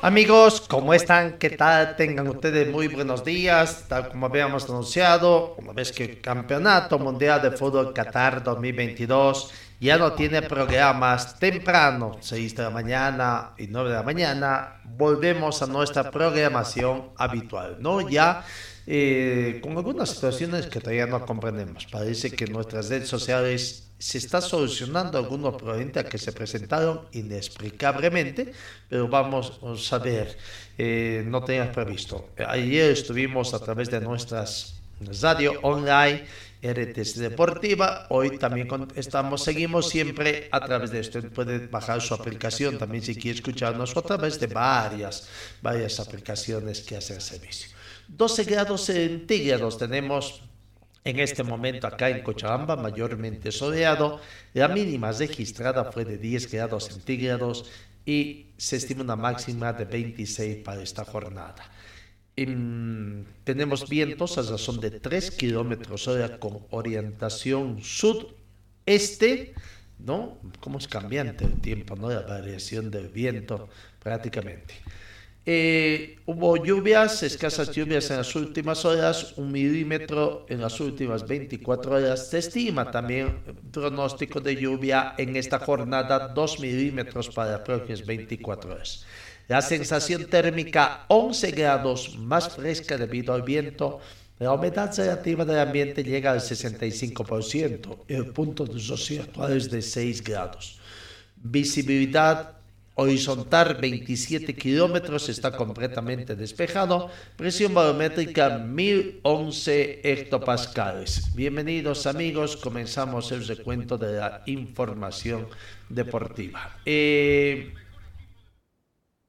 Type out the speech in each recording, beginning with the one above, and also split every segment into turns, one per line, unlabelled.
Amigos, ¿cómo están? ¿Qué tal? Tengan ustedes muy buenos días. Tal como habíamos anunciado, una vez que el Campeonato Mundial de Fútbol Qatar 2022 ya no tiene programas temprano, 6 de la mañana y 9 de la mañana, volvemos a nuestra programación habitual, ¿no? Ya eh, con algunas situaciones que todavía no comprendemos. Parece que nuestras redes sociales se está solucionando algunos problemas que se presentaron inexplicablemente, pero vamos a ver, eh, no tenías previsto. Ayer estuvimos a través de nuestras radio online RTC Deportiva. Hoy también estamos, seguimos siempre a través de esto. Puede bajar su aplicación también si quiere escucharnos a través de varias, varias aplicaciones que hacen servicio. 12 grados centígrados tenemos en este momento acá en Cochabamba, mayormente soleado. La mínima registrada fue de 10 grados centígrados y se estima una máxima de 26 para esta jornada. Em, tenemos vientos a razón de 3 kilómetros hora con orientación sudeste, ¿no? ¿Cómo es cambiante el tiempo, ¿no? La variación del viento prácticamente. Eh, hubo lluvias, escasas lluvias en las últimas horas, un milímetro en las últimas 24 horas. Se estima también pronóstico de lluvia en esta jornada, 2 milímetros para las próximas 24 horas. La sensación térmica 11 grados más fresca debido al viento. La humedad relativa del ambiente llega al 65%. El punto de actual es de 6 grados. Visibilidad horizontal 27 kilómetros, está completamente despejado. Presión barométrica 1011 hectopascales. Bienvenidos amigos, comenzamos el recuento de la información deportiva. Eh,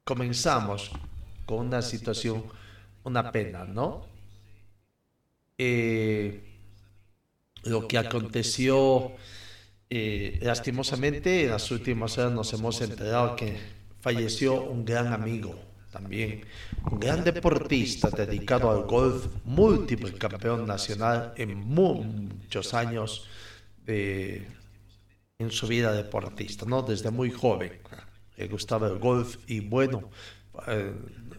comenzamos con una situación, una pena, ¿no? Eh, lo que aconteció eh, lastimosamente en las últimas horas nos hemos enterado que falleció un gran amigo también, un gran deportista dedicado al golf, múltiple campeón nacional en muchos años eh, en su vida deportista, ¿no? Desde muy joven le gustaba el golf y bueno, eh,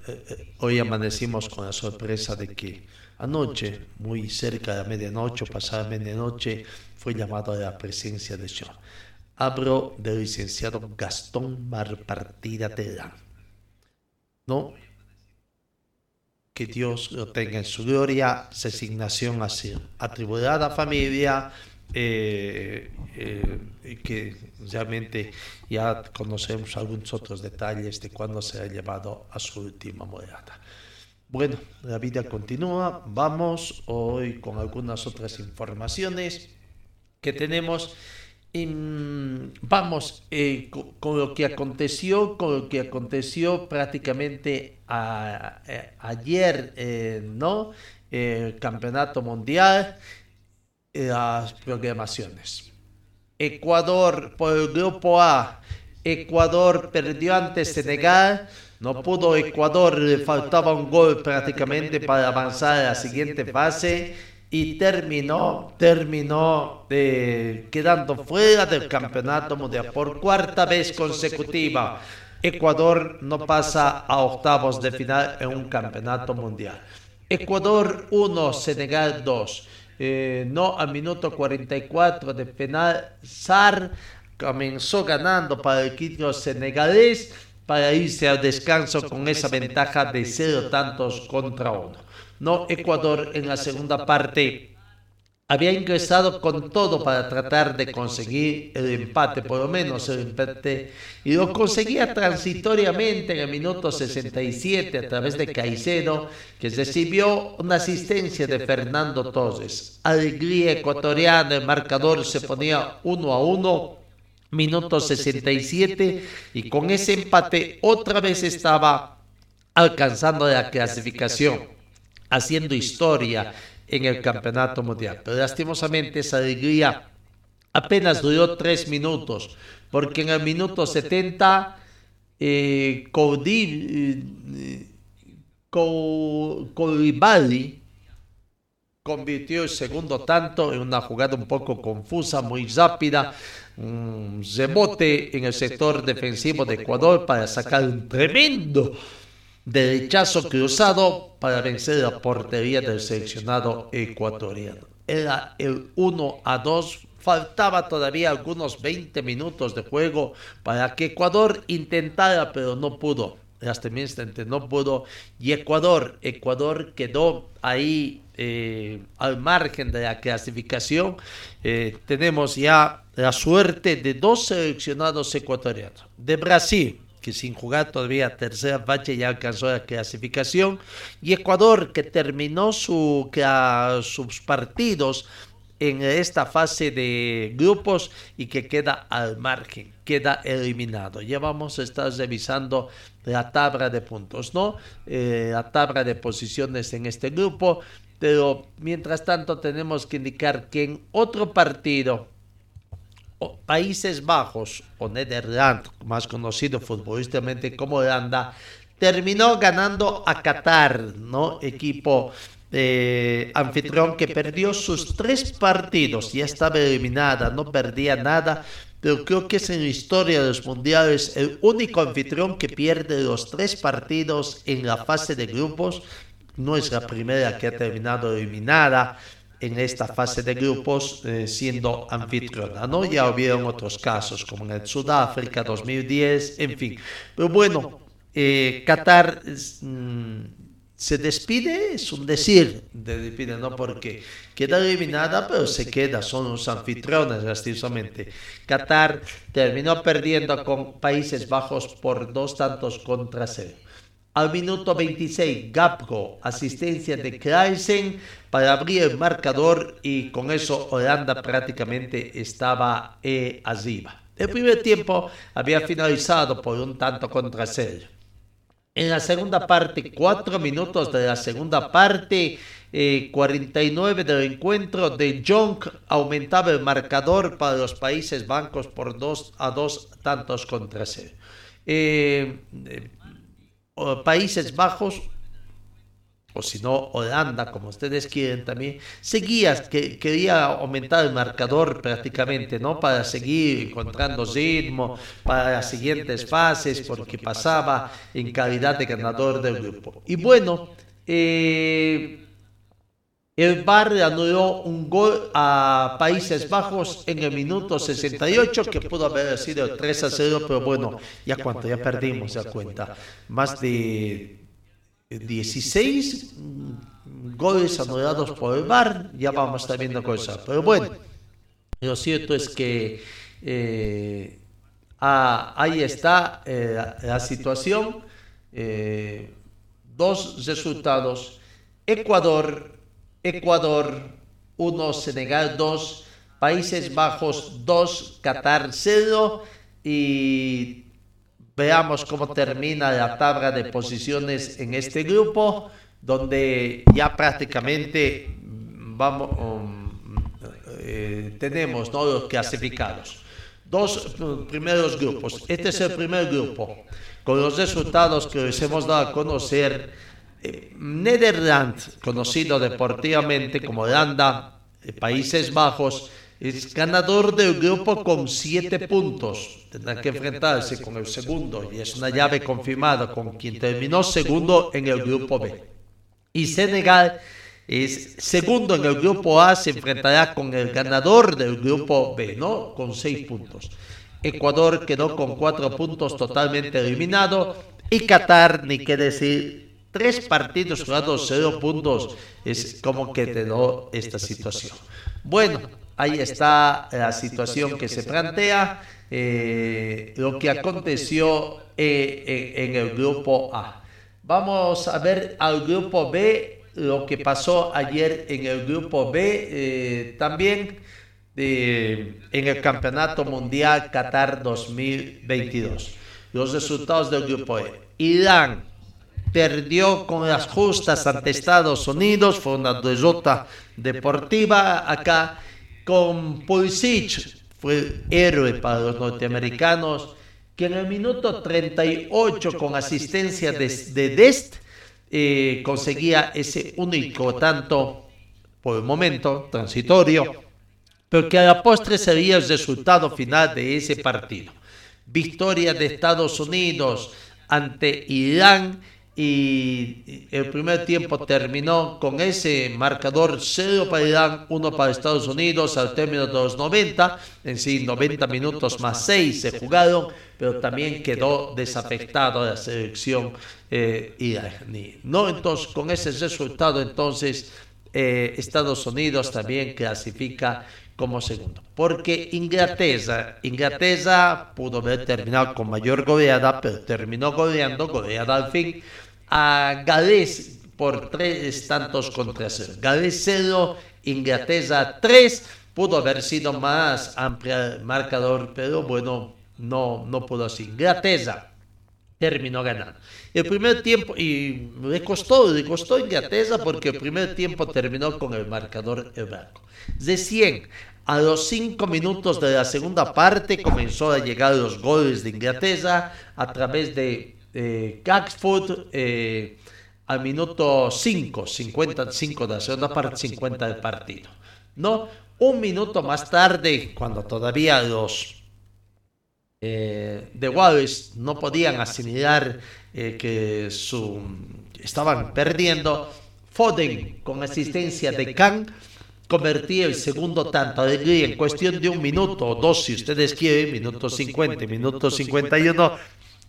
eh, hoy amanecimos con la sorpresa de que anoche, muy cerca de la medianoche, pasada medianoche, fue llamado a la presencia de Dios. Hablo del licenciado Gastón Marpartida Terán. ¿No? Que Dios lo tenga en su gloria, resignación así, atribuida a familia, eh, eh, que realmente ya conocemos algunos otros detalles de cuándo se ha llevado a su última morada. Bueno, la vida continúa, vamos hoy con algunas otras informaciones que tenemos. En- vamos eh, co- con, lo que aconteció, con lo que aconteció prácticamente a- eh, ayer, eh, ¿no? El campeonato mundial, las programaciones. Ecuador por el grupo A. Ecuador perdió ante Senegal. No pudo Ecuador, le faltaba un gol prácticamente para avanzar a la siguiente fase y terminó, terminó eh, quedando fuera del campeonato mundial por cuarta vez consecutiva. Ecuador no pasa a octavos de final en un campeonato mundial. Ecuador 1, Senegal 2. Eh, no al minuto 44 de penal, Sar comenzó ganando para el equipo senegalés para irse al descanso con esa ventaja de cero tantos contra uno. No, Ecuador en la segunda parte había ingresado con todo para tratar de conseguir el empate, por lo menos el empate, y lo conseguía transitoriamente en el minuto 67 a través de Caicedo, que recibió una asistencia de Fernando Torres. Alegría ecuatoriana, el marcador se ponía uno a uno, minuto 67, y con ese empate otra vez estaba alcanzando la clasificación, haciendo historia en el campeonato mundial. Pero lastimosamente esa alegría apenas duró tres minutos, porque en el minuto 70 eh, Colibali convirtió el segundo tanto en una jugada un poco confusa, muy rápida, un rebote en el sector defensivo de Ecuador para sacar un tremendo derechazo cruzado para vencer la portería del seleccionado ecuatoriano. Era el 1 a 2. Faltaba todavía algunos 20 minutos de juego para que Ecuador intentara, pero no pudo. Lastimosamente no pudo. Y Ecuador, Ecuador quedó ahí eh, al margen de la clasificación. Eh, tenemos ya la suerte de dos seleccionados ecuatorianos. De Brasil, que sin jugar todavía tercera fase ya alcanzó la clasificación, y Ecuador que terminó su, sus partidos en esta fase de grupos y que queda al margen, queda eliminado. Ya vamos a estar revisando la tabla de puntos, ¿no? Eh, la tabla de posiciones en este grupo, pero mientras tanto tenemos que indicar que en otro partido Países Bajos o Nederland, más conocido futbolísticamente como Holanda, terminó ganando a Qatar, ¿no? Equipo eh, anfitrión que perdió sus tres partidos, ya estaba eliminada, no perdía nada, pero creo que es en la historia de los mundiales el único anfitrión que pierde los tres partidos en la fase de grupos. No es la primera que ha terminado eliminada en esta fase de grupos eh, siendo anfitriona, ¿no? Ya hubieron otros casos, como en el Sudáfrica 2010, en fin. Pero bueno, eh, Qatar mm, se despide, es un decir, de despide, ¿no? Porque queda eliminada, pero se queda, son los anfitriones, lastimosamente. Qatar terminó perdiendo con Países Bajos por dos tantos contra cero. Al minuto 26, Gapco, asistencia de Kreisen para abrir el marcador y con eso Holanda prácticamente estaba eh, arriba. El primer tiempo había finalizado por un tanto contra cero. En la segunda parte, cuatro minutos de la segunda parte, 49 eh, del encuentro de Jong aumentaba el marcador para los Países Bancos por dos a dos tantos contra cero. Eh, Países Bajos, o si no, Holanda, como ustedes quieren también, seguía, que quería aumentar el marcador prácticamente, ¿no? Para seguir encontrando ritmo para las siguientes fases, porque pasaba en calidad de ganador del grupo. Y bueno, eh, el le anuló un gol a Países Bajos en el minuto 68, que pudo haber sido 3 a 0, pero bueno, ya cuánto, ya perdimos ya cuenta. Más de 16 goles anulados por el Bar, ya vamos a estar cosas. Pero bueno, lo cierto es que eh, ah, ahí está eh, la, situación. Eh, dos resultados. Ecuador Ecuador 1, Senegal 2, Países Bajos 2, Qatar 0 y veamos cómo termina la tabla de posiciones en este grupo donde ya prácticamente vamos eh, tenemos ¿no? los clasificados. Dos primeros grupos. Este es el primer grupo con los resultados que les hemos dado a conocer eh, Nederland, conocido deportivamente como Holanda, Países Bajos, es ganador del grupo con siete puntos. Tendrá que enfrentarse con el segundo y es una llave confirmada con quien terminó segundo en el grupo B. Y Senegal es segundo en el grupo A, se enfrentará con el ganador del grupo B, ¿no? Con seis puntos. Ecuador quedó con cuatro puntos totalmente eliminado y Qatar, ni qué decir, tres partidos jugados, cero puntos, es como que te dio esta situación. Bueno, ahí está la situación que se plantea, eh, lo que aconteció eh, en, el grupo A. Vamos a ver al grupo B, lo que pasó ayer en el grupo B, eh, también en el Campeonato Mundial Qatar 2022. Los resultados del grupo E. Irán perdió con las justas ante Estados Unidos, fue una derrota deportiva acá con Pulisic, fue héroe para los norteamericanos, que en el minuto 38 con asistencia de, Dest eh, conseguía ese único tanto por el momento transitorio, pero que a la postre sería el resultado final de ese partido. Victoria de Estados Unidos ante Irán y el primer tiempo terminó con ese marcador 0 para Irán, 1 para Estados Unidos al término de los 90, en sí 90 minutos más 6 se jugaron, pero también quedó desafectado la selección eh, iraní. No, entonces con ese resultado entonces eh, Estados Unidos también clasifica como segundo. Porque Inglaterra, Inglaterra pudo haber terminado con mayor goleada, pero terminó goleando, goleada al fin, a Gales por tres tantos contra cero. Gales 0, Inglaterra 3, pudo haber sido más amplia el marcador, pero bueno, no, no pudo así. Inglaterra terminó ganando. El primer tiempo, y le costó, le costó Inglaterra porque el primer tiempo terminó con el marcador blanco. De 100 a los 5 minutos de la segunda parte comenzó a llegar los goles de Inglaterra a través de eh, eh, al minuto 5, 55 de la segunda parte, 50 del partido. ¿no? Un minuto más tarde, cuando todavía los eh, de Wallace no podían asimilar eh, que su, estaban perdiendo, Foden, con asistencia de Khan, convertía el segundo tanto de en cuestión de un minuto o dos, si ustedes quieren, minuto 50, minuto 51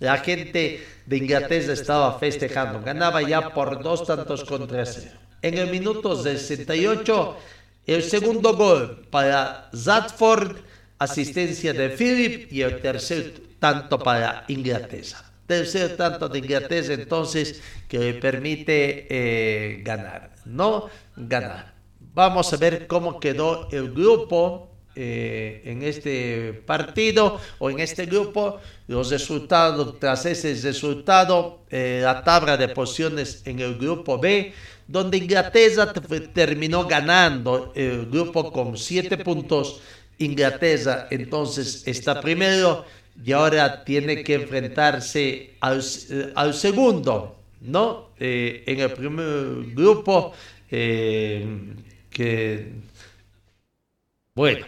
la gente de Inglaterra estaba festejando. Ganaba ya por dos tantos contra cero. En el minuto 68, el segundo gol para Zatford, asistencia de Philip y el tercer tanto para Inglaterra. Tercer tanto de Inglaterra entonces que le permite eh, ganar, no ganar. Vamos a ver cómo quedó el grupo eh, en este partido o en este grupo los resultados tras ese resultado eh, la tabla de posiciones en el grupo B donde Inglaterra terminó ganando el grupo con 7 puntos Inglaterra entonces está primero y ahora tiene que enfrentarse al, al segundo no eh, en el primer grupo que bueno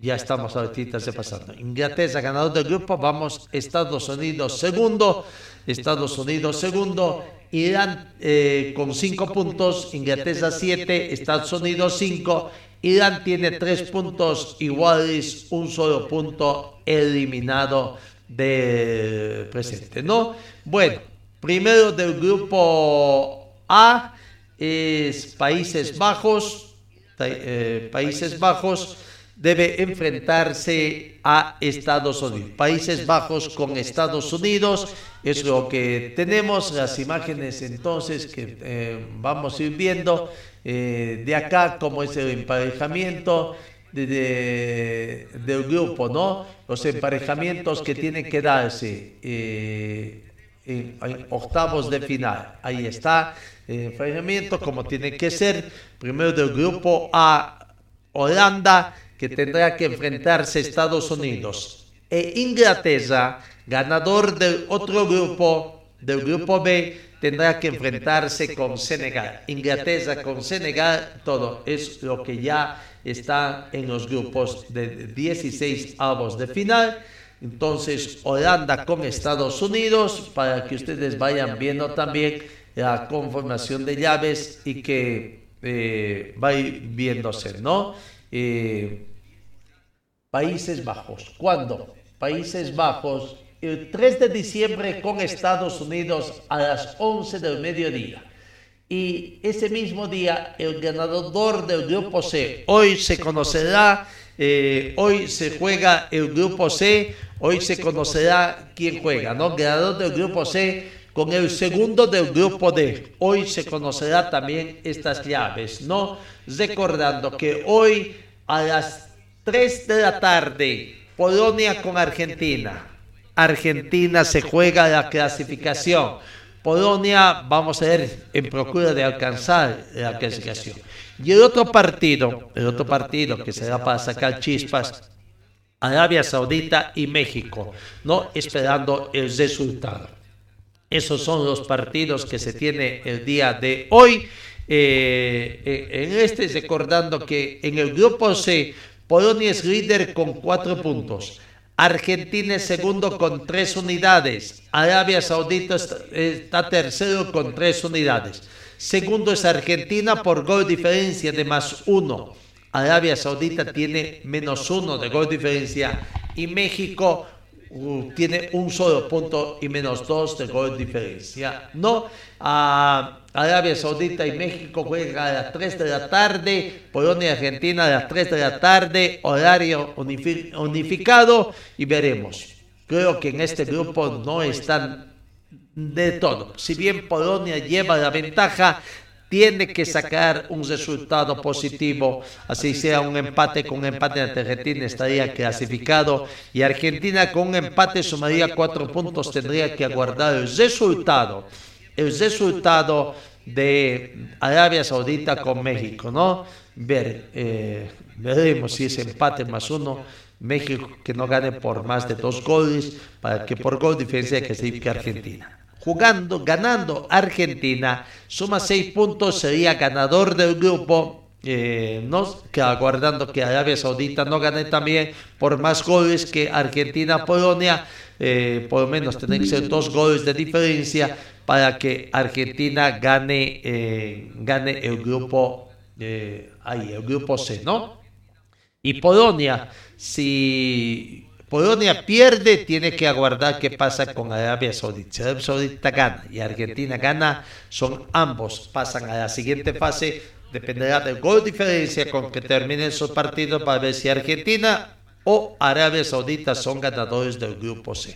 ya estamos ahorita pasando. Inglaterra ganador del grupo, vamos Estados Unidos segundo, Estados Unidos segundo, Irán eh, con cinco puntos, Inglaterra siete, Estados Unidos cinco, Irán tiene tres puntos iguales, un solo punto eliminado de presente, ¿no? Bueno, primero del grupo A es Países Bajos, eh, Países Bajos debe enfrentarse a Estados Unidos. Países Bajos con Estados Unidos es lo que tenemos, las imágenes entonces que eh, vamos a ir viendo eh, de acá, como es el emparejamiento de, del grupo, ¿no? Los emparejamientos que tienen que darse eh, en, octavos de final. Ahí está el emparejamiento como tiene que ser. Primero del grupo A, Holanda que tendrá que enfrentarse Estados Unidos e Inglaterra, ganador del otro grupo, del grupo B, tendrá que enfrentarse con Senegal. Inglaterra con Senegal, todo es lo que ya está en los grupos de 16 avos de final. Entonces, Holanda con Estados Unidos, para que ustedes vayan viendo también la conformación de llaves y que eh, va viéndose, ¿no? Eh, Países Bajos. ¿Cuándo? Países Bajos el 3 de diciembre con Estados Unidos a las 11 del mediodía. Y ese mismo día el ganador del grupo C, hoy se conocerá, eh, hoy se juega el grupo C, hoy se conocerá quién juega, ¿no? Ganador del grupo C con el segundo del grupo D. Hoy se conocerá también estas llaves, ¿no? Recordando que hoy a las 3 de la tarde, Polonia con Argentina. Argentina se juega la clasificación. Polonia, vamos a ver, en procura de alcanzar la clasificación. Y el otro partido, el otro partido que será para sacar chispas, Arabia Saudita y México, no esperando el resultado. Esos son los partidos que se tiene el día de hoy. Eh, eh, en este, recordando que en el grupo C, Polonia es líder con cuatro puntos. Argentina es segundo con tres unidades. Arabia Saudita está tercero con tres unidades. Segundo es Argentina por gol diferencia de más uno. Arabia Saudita tiene menos uno de gol diferencia. Y México uh, tiene un solo punto y menos dos de gol diferencia. No, a Arabia Saudita y México juegan a las 3 de la tarde, Polonia y Argentina a las 3 de la tarde, horario unificado y veremos. Creo que en este grupo no están de todo. Si bien Polonia lleva la ventaja, tiene que sacar un resultado positivo, así sea un empate con un empate ante Argentina estaría clasificado. Y Argentina con un empate sumaría cuatro puntos, tendría que aguardar el resultado el resultado de Arabia Saudita con México, ¿no? Ver, eh, veremos si es empate más uno, México que no gane por más de dos goles, para que por gol diferencia que se Argentina. Jugando, ganando Argentina, suma seis puntos, sería ganador del grupo. Eh, no, que aguardando que Arabia Saudita no gane también por más goles que Argentina-Polonia, eh, por lo menos tienen que ser dos goles de diferencia para que Argentina gane, eh, gane el grupo eh, ahí, el grupo C, ¿no? Y Polonia, si Polonia pierde, tiene que aguardar qué pasa con Arabia Saudita. Si Arabia Saudita gana y Argentina gana, son ambos, pasan a la siguiente fase, dependerá del gol de diferencia con que terminen sus partidos para ver si Argentina o Arabia Saudita son ganadores del grupo C.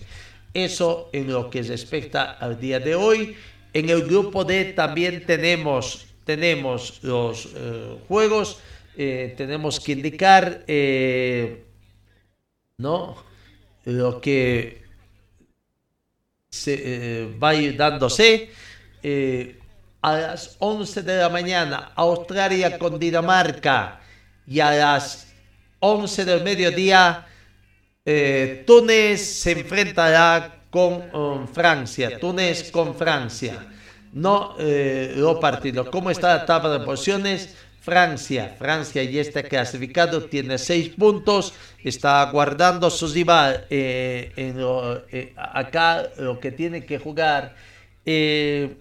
Eso en lo que respecta al día de hoy. En el grupo D también tenemos, tenemos los eh, juegos. Eh, tenemos que indicar eh, ¿no? lo que se va dándose. a las 11 de la mañana, Australia con Dinamarca. Y a las 11 del mediodía, eh, Túnez se enfrentará con um, Francia. Túnez con Francia. No eh, lo partido. ¿Cómo está la tabla de posiciones? Francia, Francia ya está clasificado, tiene seis puntos, está guardando su rival eh, eh, acá lo que tiene que jugar. el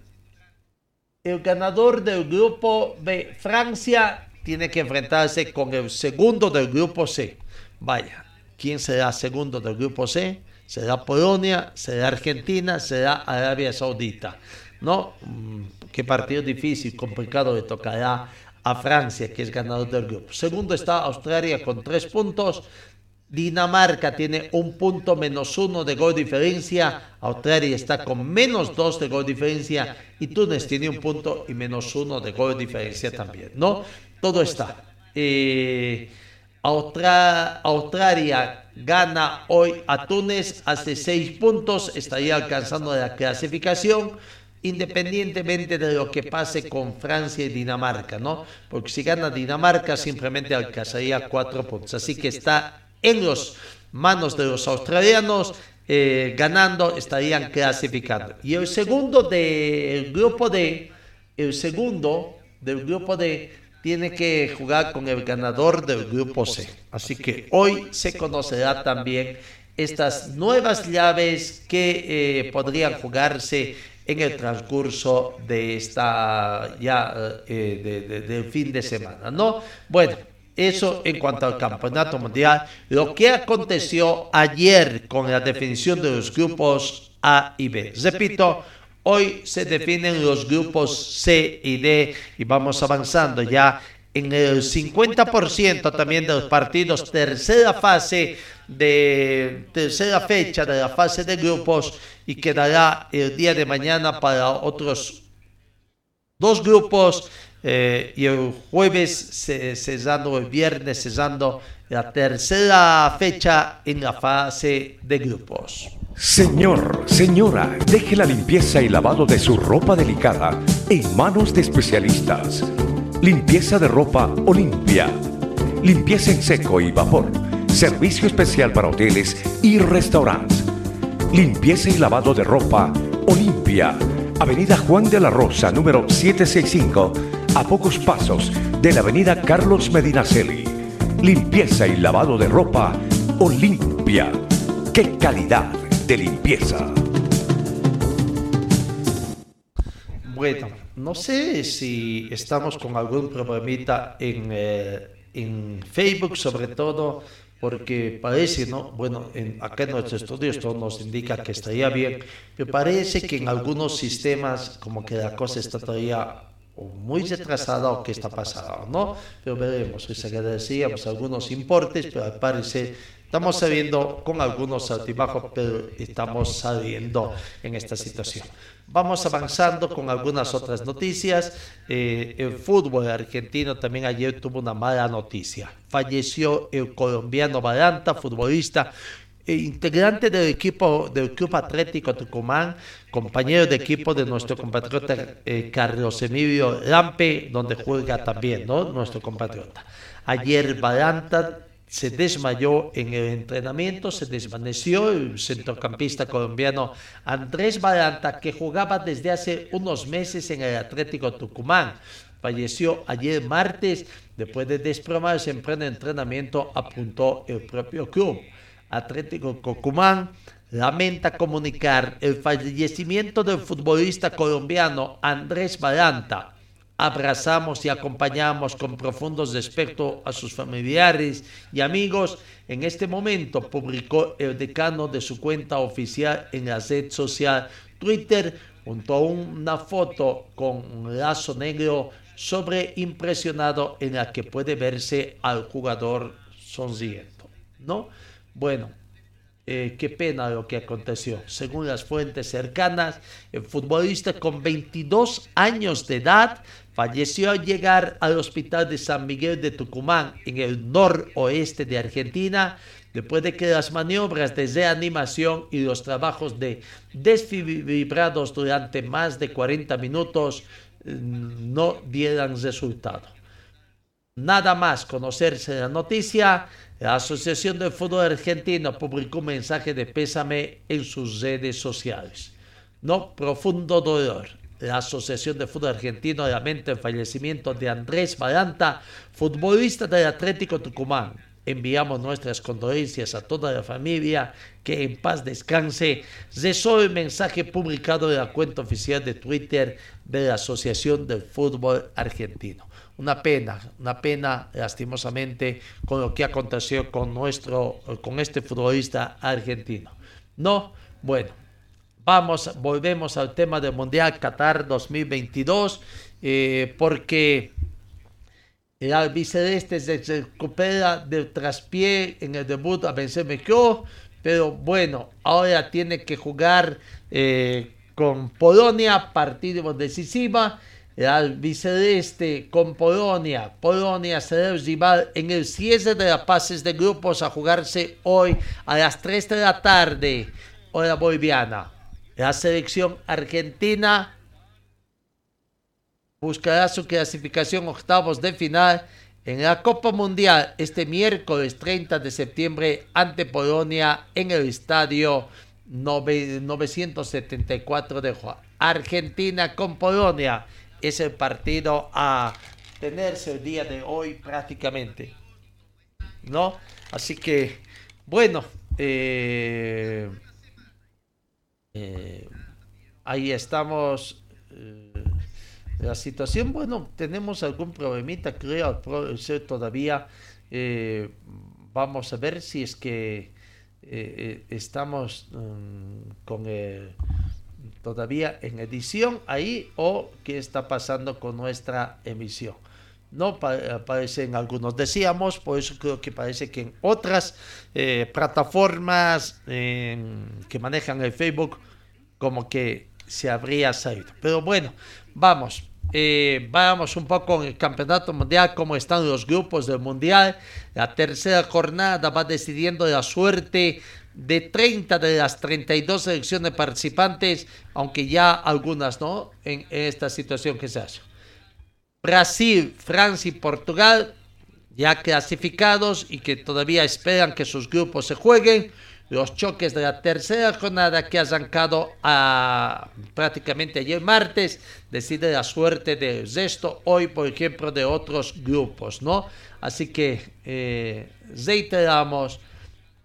ganador del grupo B, Francia, tiene que enfrentarse con el segundo del grupo C. Vaya, ¿Quién será segundo del grupo C? ¿Será Polonia? ¿Será Argentina? ¿Será Arabia Saudita? ¿No? Mm, qué partido difícil, complicado le tocará a Francia, que es ganador del grupo. Segundo está Australia con tres puntos. Dinamarca tiene un punto menos uno de gol diferencia. Australia está con menos dos de gol diferencia. Y Túnez tiene un punto y menos uno de gol diferencia también. ¿No? Todo está. Eh, Australia gana hoy a Túnez, hace seis puntos, estaría alcanzando la clasificación, independientemente de lo que pase con Francia y Dinamarca, ¿no? Porque si gana Dinamarca, simplemente alcanzaría cuatro puntos. Así que está en las manos de los australianos, eh, ganando, estarían clasificando. Y el segundo del grupo D, el segundo del grupo D tiene que jugar con el ganador del grupo C. Así que hoy se conocerá también estas nuevas llaves que eh, podrían jugarse en el transcurso de esta ya eh, del fin de semana, ¿no? Bueno, Eso en cuanto al campeonato mundial. Lo que aconteció ayer con la definición de los grupos A y B. Repito, hoy se definen los grupos C y D y vamos avanzando ya en el 50% también de los partidos, tercera fase de tercera fecha de la fase de grupos y quedará el día de mañana para otros dos grupos eh, y el jueves cesando el viernes cesando la tercera fecha en la fase de grupos.
Señor, señora, deje la limpieza y lavado de su ropa delicada en manos de especialistas. Limpieza de ropa Olimpia. Limpieza en seco y vapor. Servicio especial para hoteles y restaurantes. Limpieza y lavado de ropa Olimpia. Avenida Juan de la Rosa, número 765, a pocos pasos de la Avenida Carlos Medinaceli. Limpieza y lavado de ropa Olimpia. ¡Qué calidad de limpieza!
Bueno, no sé si estamos con algún problemita en, eh, en Facebook, sobre todo porque parece, ¿no? Bueno, en, acá en nuestro estudio esto nos indica que estaría bien, pero parece que en algunos sistemas como que la cosa está todavía muy retrasada o que está pasando, ¿no? Pero veremos, les agradecíamos algunos importes, pero al parecer Estamos saliendo con algunos altibajos, pero estamos saliendo en esta situación. Vamos avanzando con algunas otras noticias. Eh, el fútbol argentino también ayer tuvo una mala noticia. Falleció el colombiano Balanta, futbolista integrante del equipo del Club Atlético Tucumán, compañero de equipo de nuestro compatriota eh, Carlos Emilio Lampe, donde juega también ¿no? nuestro compatriota. Ayer Balanta se desmayó en el entrenamiento, se desvaneció el centrocampista colombiano Andrés Balanta, que jugaba desde hace unos meses en el Atlético Tucumán. Falleció ayer martes después de desplomarse en pleno entrenamiento, apuntó el propio club. Atlético Tucumán lamenta comunicar el fallecimiento del futbolista colombiano Andrés Balanta abrazamos y acompañamos con profundos respeto a sus familiares y amigos. En este momento publicó el decano de su cuenta oficial en la red social Twitter junto a una foto con un lazo negro sobre impresionado en la que puede verse al jugador sonriendo. ¿No? Bueno, eh, qué pena lo que aconteció. Según las fuentes cercanas, el futbolista con 22 años de edad falleció al llegar al hospital de San Miguel de Tucumán, en el noroeste de Argentina, después de que las maniobras de reanimación y los trabajos de desfibrilados durante más de 40 minutos mm, no dieran resultado. Nada más conocerse la noticia, la Asociación de Fútbol Argentino publicó un mensaje de pésame en sus redes sociales. No, profundo dolor. La Asociación de Fútbol Argentino lamenta el fallecimiento de Andrés Balanta, futbolista del Atlético Tucumán. Enviamos nuestras condolencias a toda la familia, que en paz descanse. Cesó el mensaje publicado en la cuenta oficial de Twitter de la Asociación del Fútbol Argentino. Una pena, una pena, lastimosamente, con lo que aconteció con nuestro, con este futbolista argentino. No, bueno, vamos, volvemos al tema del Mundial Qatar 2022, eh, porque el albiceleste se recupera del traspié en el debut a vencer México, pero bueno, ahora tiene que jugar eh, con Polonia, partido decisiva el albiceleste con Polonia. Polonia será el rival en el cierre de las pases de grupos a jugarse hoy a las 3 de la tarde, hora boliviana. La selección argentina buscará su clasificación octavos de final en la Copa Mundial este miércoles 30 de septiembre ante Polonia en el estadio 974 de Juan. Argentina con Polonia es el partido a tenerse el día de hoy prácticamente. ¿No? Así que, bueno, eh, eh, ahí estamos. Eh, la situación, bueno, tenemos algún problemita, creo, todavía. Eh, vamos a ver si es que estamos mm, con todavía en edición ahí o qué está pasando con nuestra emisión. No aparecen algunos, decíamos, por eso creo que parece que en otras plataformas que manejan el Facebook, como que se habría salido. Pero bueno, vamos, eh, vamos un poco con el campeonato mundial, cómo están los grupos del mundial. La tercera jornada va decidiendo la suerte de 30 de las 32 selecciones participantes, aunque ya algunas no, en, esta situación que se hace. Brasil, Francia y Portugal ya clasificados y que todavía esperan que sus grupos se jueguen los choques de la tercera jornada que ha arrancado a, prácticamente ayer martes, decide la suerte de esto, hoy por ejemplo de otros grupos, ¿no? Así que eh, reiteramos,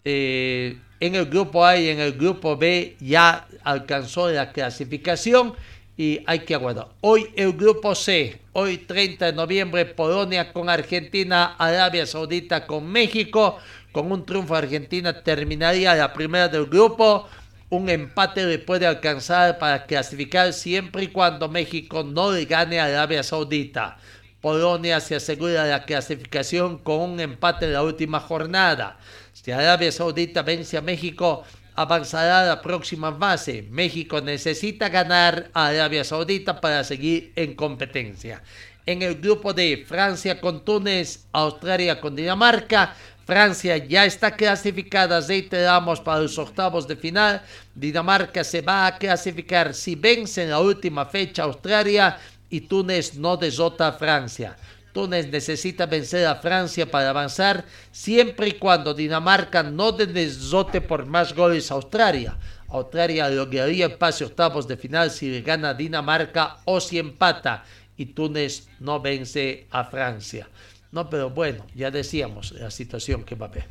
eh, en el grupo A y en el grupo B ya alcanzó la clasificación y hay que aguardar. Hoy el grupo C, hoy 30 de noviembre, Polonia con Argentina, Arabia Saudita con México, con un triunfo Argentina terminaría la primera del grupo. Un empate le puede alcanzar para clasificar siempre y cuando México no le gane a Arabia Saudita. Polonia se asegura la clasificación con un empate en la última jornada. Si Arabia Saudita vence a México, avanzará la próxima fase. México necesita ganar a Arabia Saudita para seguir en competencia. En el grupo de Francia con Túnez, Australia con Dinamarca, Francia ya está clasificada, reiteramos, para los octavos de final. Dinamarca se va a clasificar si vence en la última fecha Australia y Túnez no desota a Francia. Túnez necesita vencer a Francia para avanzar siempre y cuando Dinamarca no desote por más goles a Australia. Australia lograría el pase octavos de final si gana Dinamarca o si empata y Túnez no vence a Francia. No, pero bueno, ya decíamos la situación que va a haber.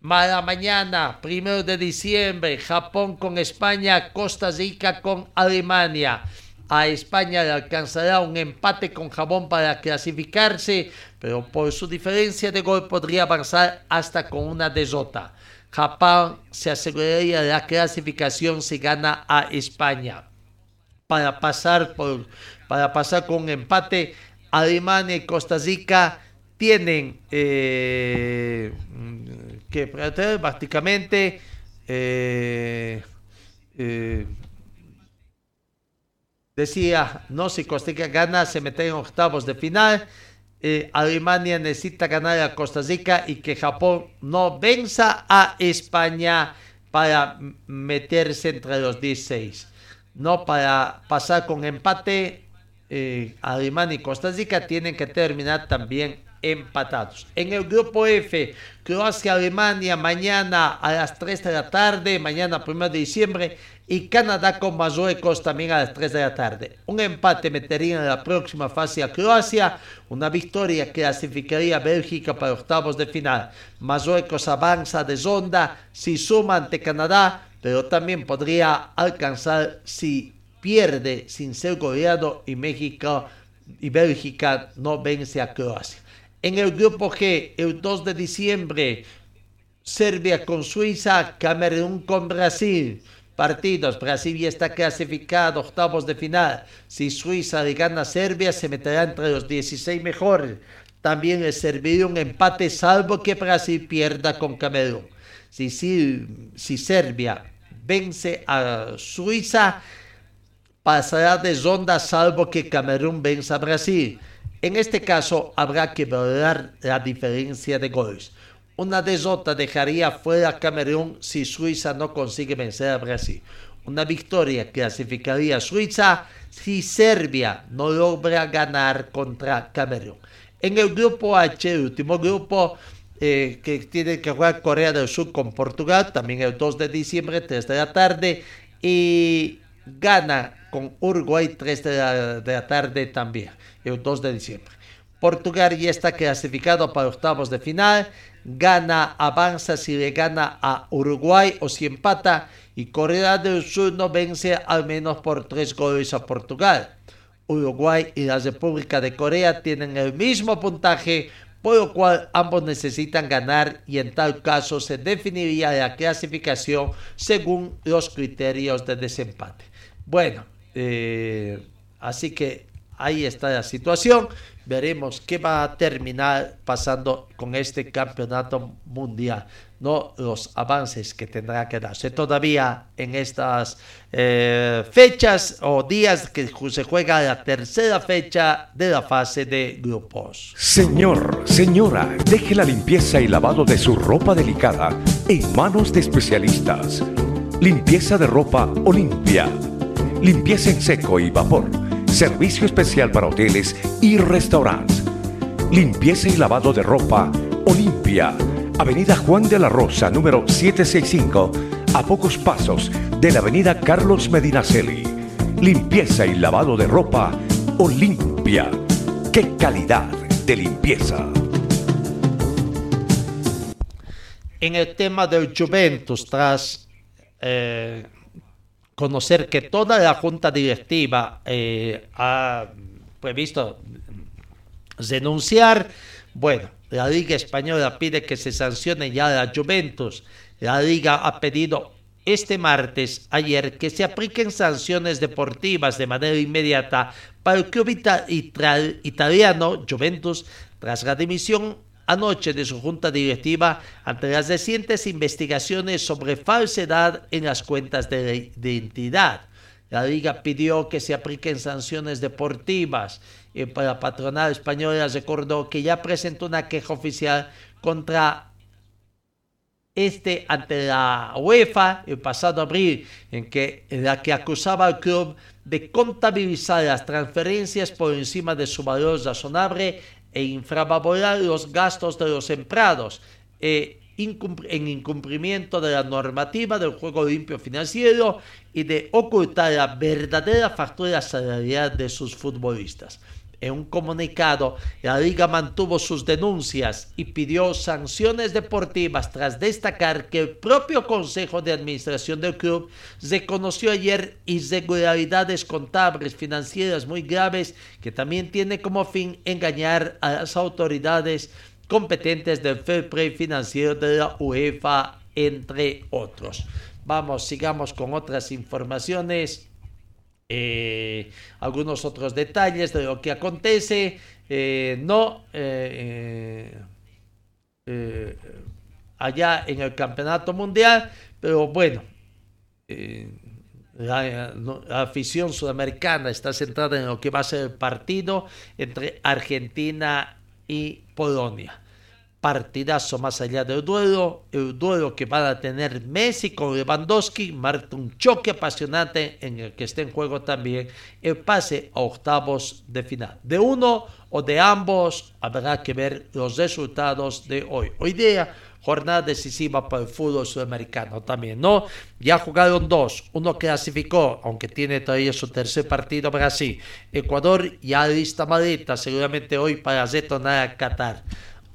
Mala mañana, primero de diciembre, Japón con España, Costa Rica con Alemania. A España le alcanzará un empate con Japón para clasificarse, pero por su diferencia de gol podría avanzar hasta con una desota. Japón se aseguraría la clasificación si gana a España. Para pasar, por, para pasar con un empate, Alemania y Costa Rica tienen eh, que prácticamente decía, no, si Costa Rica gana, se mete en octavos de final. Alemania necesita ganar a Costa Rica y que Japón no venza a España para meterse entre los 16. No para pasar con empate, Alemania y Costa Rica tienen que terminar también empatados. En el grupo F, Croacia-Alemania mañana a las 3 de la tarde, mañana 1 de diciembre, y Canadá con Marruecos también a las 3 de la tarde. Un empate metería en la próxima fase a Croacia, una victoria clasificaría a Bélgica para octavos de final. Marruecos avanza de ronda si suma ante Canadá, pero también podría alcanzar si pierde sin ser goleado y México y Bélgica no vence a Croacia. En el grupo G, el 2 de diciembre, Serbia con Suiza, Camerún con Brasil. Partidos, Brasil ya está clasificado, octavos de final. Si Suiza le gana a Serbia, se meterá entre los 16 mejores. También le serviría un empate, salvo que Brasil pierda con Camerún. Si, si, si Serbia vence a Suiza, pasará de ronda, salvo que Camerún vence a Brasil. En este caso habrá que valorar la diferencia de goles. Una desota dejaría fuera a Camerún si Suiza no consigue vencer a Brasil. Una victoria clasificaría a Suiza si Serbia no logra ganar contra Camerún. En el grupo H, el último grupo, eh, que tiene que jugar Corea del Sur con Portugal, también el 2 de diciembre, 3 de la tarde, y gana con Uruguay 3 de la tarde también el 2 de diciembre. Portugal ya está clasificado para octavos de final, gana, avanza si le gana a Uruguay o si empata y Corea del Sur no vence al menos por tres goles a Portugal. Uruguay y la República de Corea tienen el mismo puntaje, por lo cual ambos necesitan ganar y en tal caso se definiría la clasificación según los criterios de desempate. Bueno, eh, así que ahí está la situación. Veremos qué va a terminar pasando con este campeonato mundial. No los avances que tendrá que darse todavía en estas eh, fechas o días que se juega la tercera fecha de la fase de grupos.
Señor, señora, deje la limpieza y lavado de su ropa delicada en manos de especialistas. Limpieza de ropa Olimpia. Limpieza en seco y vapor Servicio especial para hoteles y restaurantes. Limpieza y lavado de ropa Olimpia. Avenida Juan de la Rosa, número 765, a pocos pasos de la Avenida Carlos Medinaceli. Limpieza y lavado de ropa Olimpia. ¡Qué calidad de limpieza!
En el tema del Juventus, tras eh, conocer que toda la junta directiva eh, ha previsto denunciar, bueno, la Liga Española pide que se sancione ya la Juventus. La Liga ha pedido este martes, ayer, que se apliquen sanciones deportivas de manera inmediata para el club italiano Juventus tras la dimisión anoche de su junta directiva ante las recientes investigaciones sobre falsedad en las cuentas de identidad. La liga pidió que se apliquen sanciones deportivas y para la patronal española recordó que ya presentó una queja oficial contra este ante la UEFA el pasado abril, en, que, en la que acusaba al club de contabilizar las transferencias por encima de su valor razonable e infravalorar los gastos de los empleados e en incumplimiento de la normativa del juego limpio financiero y de ocultar la verdadera factura salarial de sus futbolistas. En un comunicado, la liga mantuvo sus denuncias y pidió sanciones deportivas tras destacar que el propio Consejo de Administración del club reconoció ayer irregularidades contables financieras muy graves que también tiene como fin engañar a las autoridades competentes del fair play financiero de la UEFA, entre otros. Vamos, sigamos con otras informaciones. Eh, algunos otros detalles de lo que acontece, eh, no eh, allá en el campeonato mundial, pero bueno, la, la, afición sudamericana está centrada en lo que va a ser el partido entre Argentina y Polonia partidazo más allá del duelo, el duelo que van a tener Messi con Lewandowski, marca un choque apasionante en el que está en juego también el pase a octavos de final. De uno o de ambos habrá que ver los resultados de hoy. Hoy día jornada decisiva para el fútbol sudamericano también, ¿no? Ya jugaron dos, uno clasificó, aunque tiene todavía su tercer partido Brasil. Ecuador ya lista maleta, seguramente hoy para retornar a Qatar.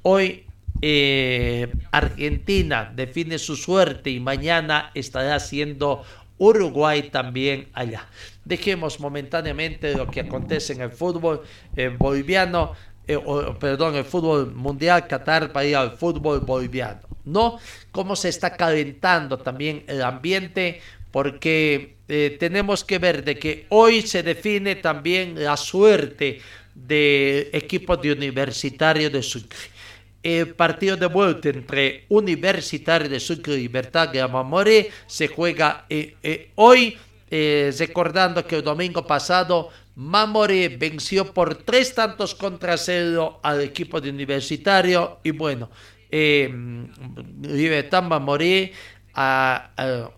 Hoy eh, Argentina define su suerte y mañana estará haciendo Uruguay también allá. Dejemos momentáneamente lo que acontece en el fútbol eh, boliviano, eh, perdón, el fútbol mundial, Qatar para ir al fútbol boliviano. ¿No? Cómo se está calentando también el ambiente, porque tenemos que ver de que hoy se define también la suerte del equipo de universitario de Sucre el partido de vuelta entre Universitario de Sucre y Libertad de Amamore se juega eh, eh, hoy, eh, recordando que el domingo pasado Mamore venció por tres tantos contra cero al equipo de Universitario. Y bueno, Libertad Mamore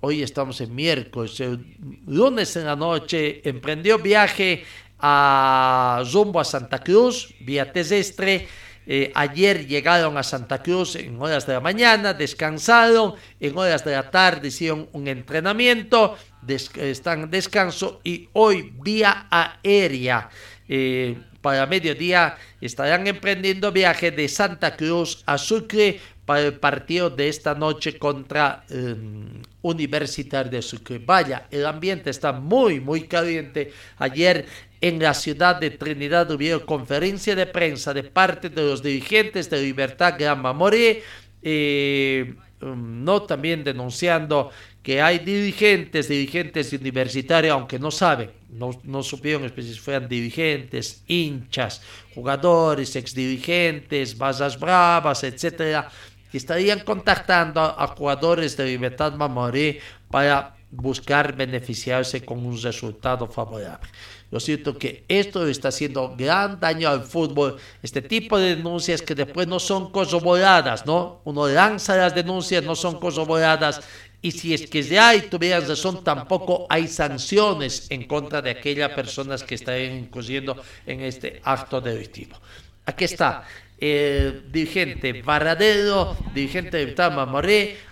hoy estamos en miércoles, el lunes en la noche emprendió viaje a rumbo a Santa Cruz vía terrestre eh, ayer llegaron a Santa Cruz en horas de la mañana, descansaron, en horas de la tarde hicieron un entrenamiento, están en descanso y hoy vía aérea. Eh, para mediodía estarán emprendiendo viaje de Santa Cruz a Sucre para el partido de esta noche contra um, Universitario de Sucre. Vaya, el ambiente está muy, muy caliente. Ayer en la ciudad de Trinidad hubo conferencia de prensa de parte de los dirigentes de Libertad Gran Mamoré, eh, um, no también denunciando que hay dirigentes, dirigentes universitarios, aunque no saben, no, no supieron si fueran dirigentes, hinchas, jugadores, exdirigentes, basas bravas, etcétera, que estarían contactando a, jugadores de Libertad Mamoré para buscar beneficiarse con un resultado favorable. Lo cierto que esto está haciendo gran daño al fútbol. Este tipo de denuncias que después no son corroboradas, ¿no? Uno lanza las denuncias, no son corroboradas. Y si es que ya hay, tuvieran razón, tampoco hay sanciones en contra de aquellas personas que están incurriendo en este acto delictivo. Aquí está el dirigente Barradero, dirigente de Tama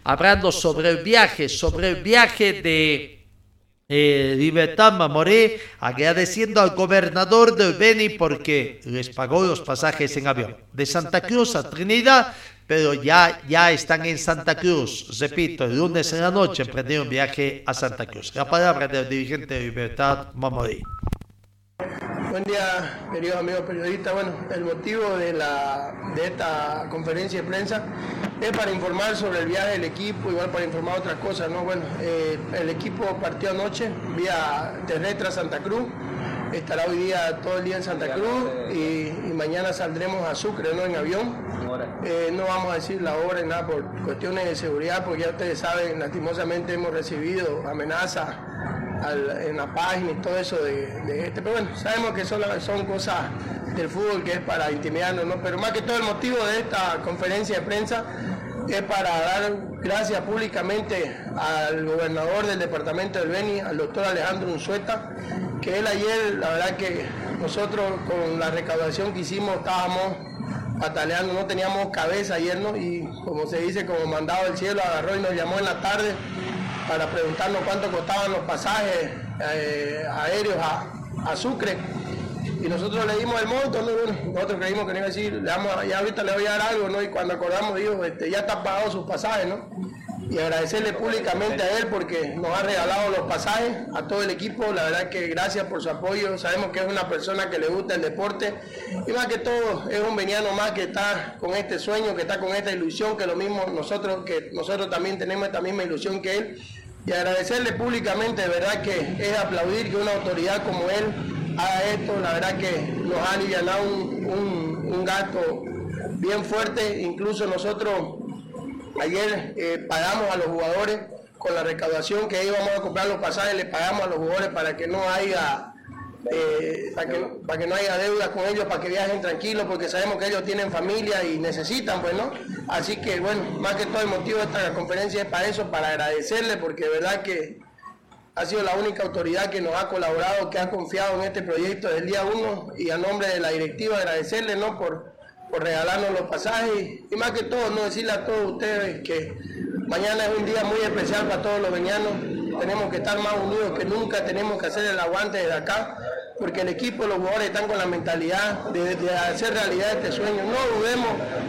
hablando sobre el viaje, sobre el viaje de eh, Libertad Mamoré, agradeciendo al gobernador del Beni porque les pagó los pasajes en avión de Santa Cruz a Trinidad, pero ya, ya están en Santa Cruz. Repito, el lunes en la noche emprendieron viaje a Santa Cruz. La palabra del dirigente de Libertad Mamoré.
Buen día, queridos amigos periodistas. Bueno, el motivo de, la, de esta conferencia de prensa es para informar sobre el viaje del equipo, igual para informar otras cosas, ¿no? Bueno, eh, el equipo partió anoche vía terrestre a Santa Cruz, estará hoy día todo el día en Santa Cruz y, mañana saldremos a Sucre, ¿no? En avión. Eh, no vamos a decir la hora y nada por cuestiones de seguridad, porque ya ustedes saben, lastimosamente hemos recibido amenazas en la página y todo eso de, este. Pero bueno, sabemos que son, son cosas del fútbol que es para intimidarnos, ¿no? Pero más que todo el motivo de esta conferencia de prensa es para dar gracias públicamente al gobernador del departamento del Beni, al doctor Alejandro Unzueta, que él ayer, la verdad que nosotros con la recaudación que hicimos estábamos pataleando, no teníamos cabeza ayer, ¿no? Y como se dice, como mandado del cielo, agarró y nos llamó en la tarde para preguntarnos cuánto costaban los pasajes eh, aéreos a, Sucre. Y nosotros le dimos el monto, nosotros creímos que no iba a decir, le damos, ya ahorita le voy a dar algo, ¿no? Y cuando acordamos, dijo, este, ya está pagado sus pasajes, ¿no? Y agradecerle públicamente a él porque nos ha regalado los pasajes a todo el equipo. La verdad que gracias por su apoyo. Sabemos que es una persona que le gusta el deporte y más que todo es un veniano más que está con este sueño, que está con esta ilusión, que lo mismo nosotros, que nosotros también tenemos esta misma ilusión que él y agradecerle públicamente, de verdad que es aplaudir que una autoridad como él haga esto, la verdad que nos ha aliviado un, un, gasto bien fuerte, incluso nosotros ayer eh, pagamos a los jugadores con la recaudación que íbamos a comprar los pasajes, le pagamos a los jugadores para que no haya eh, para, que, para que no haya deudas con ellos, para que viajen tranquilos, porque sabemos que ellos tienen familia y necesitan, pues, ¿no? Así que, bueno, más que todo el motivo de esta conferencia es para eso, para agradecerle, porque de verdad que ha sido la única autoridad que nos ha colaborado, que ha confiado en este proyecto desde el día uno, y a nombre de la directiva agradecerle, ¿no? Por, por regalarnos los pasajes, y más que todo, no decirle a todos ustedes que mañana es un día muy especial para todos los venianos, tenemos que estar más unidos que nunca, tenemos que hacer el aguante desde acá, porque el equipo, los jugadores están con la mentalidad de, hacer realidad este sueño. No dudemos,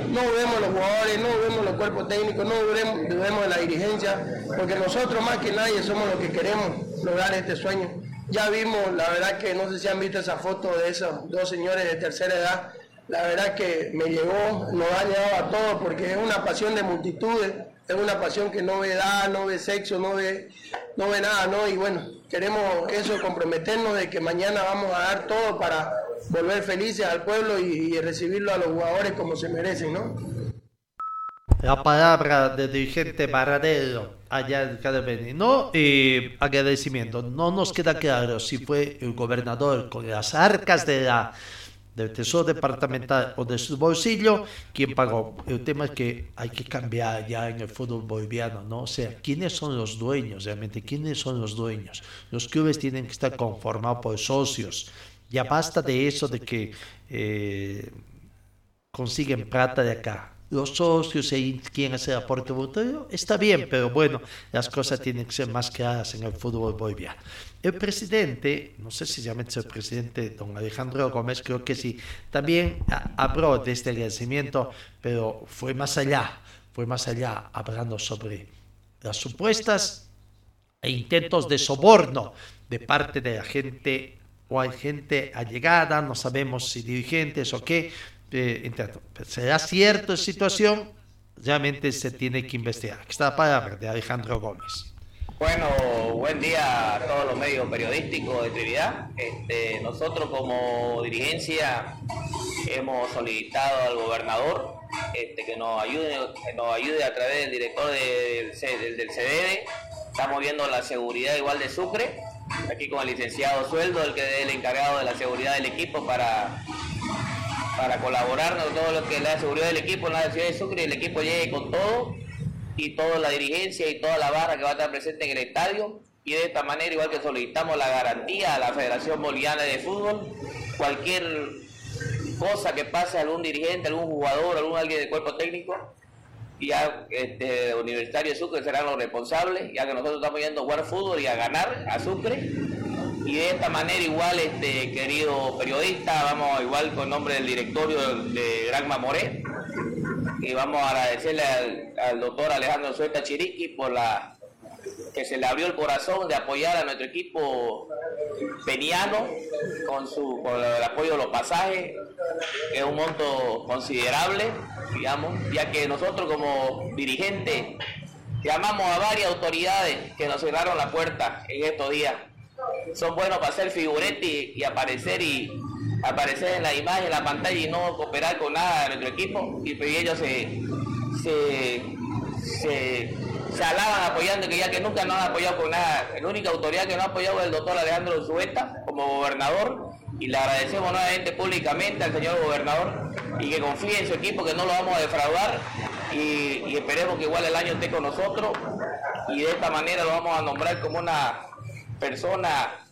no dudemos los jugadores, no dudemos los cuerpos técnicos, no dudemos, de la dirigencia, porque nosotros más que nadie somos los que queremos lograr este sueño. Ya vimos, la verdad que no sé si han visto esa foto de esos dos señores de tercera edad, la verdad que me llegó, nos ha llegado a todos porque es una pasión de multitudes es una pasión que no ve edad, no ve sexo, no ve, no ve nada, ¿no? Y bueno, queremos eso, comprometernos de que mañana vamos a dar todo para volver felices al pueblo y, recibirlo a los jugadores como se merecen, ¿no?
La palabra del dirigente Baradero allá en Cademeni, ¿no? Y agradecimiento. No nos queda claro si fue el gobernador con las arcas de la del Tesoro Departamental o de su bolsillo, quien pagó. El tema es que hay que cambiar ya en el fútbol boliviano, ¿no? O sea, ¿quiénes son los dueños realmente? ¿Quiénes son los dueños? Los clubes tienen que estar conformados por socios. Ya basta de eso de que eh, consiguen plata de acá. los socios y quieren hacer aporte voluntario, está bien, pero bueno, las cosas tienen que ser más claras en el fútbol boliviano. El presidente, no sé si se llama el presidente, don Alejandro Gómez, creo que sí, también habló de este agradecimiento, pero fue más allá, fue más allá, hablando sobre las supuestas e intentos de soborno de parte de la gente o hay gente allegada, no sabemos si dirigentes o qué, eh, ¿Será cierto esa situación? Realmente se tiene que investigar. La palabra de Alejandro Gómez.
Bueno, buen día a todos los medios periodísticos de Trinidad. Este, nosotros como dirigencia hemos solicitado al gobernador este, que nos ayude, nos ayude a través del director del, del, del CDD. Estamos viendo la seguridad igual de Sucre, aquí con el licenciado Sueldo, el que es el encargado de la seguridad del equipo para para colaborar en todo lo que es la seguridad del equipo en la ciudad de Sucre y el equipo llegue con todo y toda la dirigencia y toda la barra que va a estar presente en el estadio. Y de esta manera igual que solicitamos la garantía a la Federación Boliviana de Fútbol cualquier cosa que pase a algún dirigente, algún jugador, algún alguien del cuerpo técnico ya este Universitario de Sucre serán los responsables ya que nosotros estamos yendo a jugar fútbol y a ganar a Sucre. Y de esta manera igual, este querido periodista, vamos igual con nombre del directorio de Gran Mamoré, y vamos a agradecerle al, doctor Alejandro Sueta Chiriqui por la que se le abrió el corazón de apoyar a nuestro equipo peniano con su con el apoyo de los pasajes, es un monto considerable, digamos, ya que nosotros como dirigentes llamamos a varias autoridades que nos cerraron la puerta en estos días. Son buenos para hacer figurete y, aparecer y aparecer en la imagen, en la pantalla y no cooperar con nada de nuestro equipo. Y, pues, ellos se, se, se, alaban apoyando, que ya que nunca nos han apoyado con nada. La única autoridad que no ha apoyado es el doctor Alejandro Zueta como gobernador. Y le agradecemos nuevamente públicamente al señor gobernador y que confíe en su equipo, que no lo vamos a defraudar. Y esperemos que igual el año esté con nosotros. Y de esta manera lo vamos a nombrar como una persona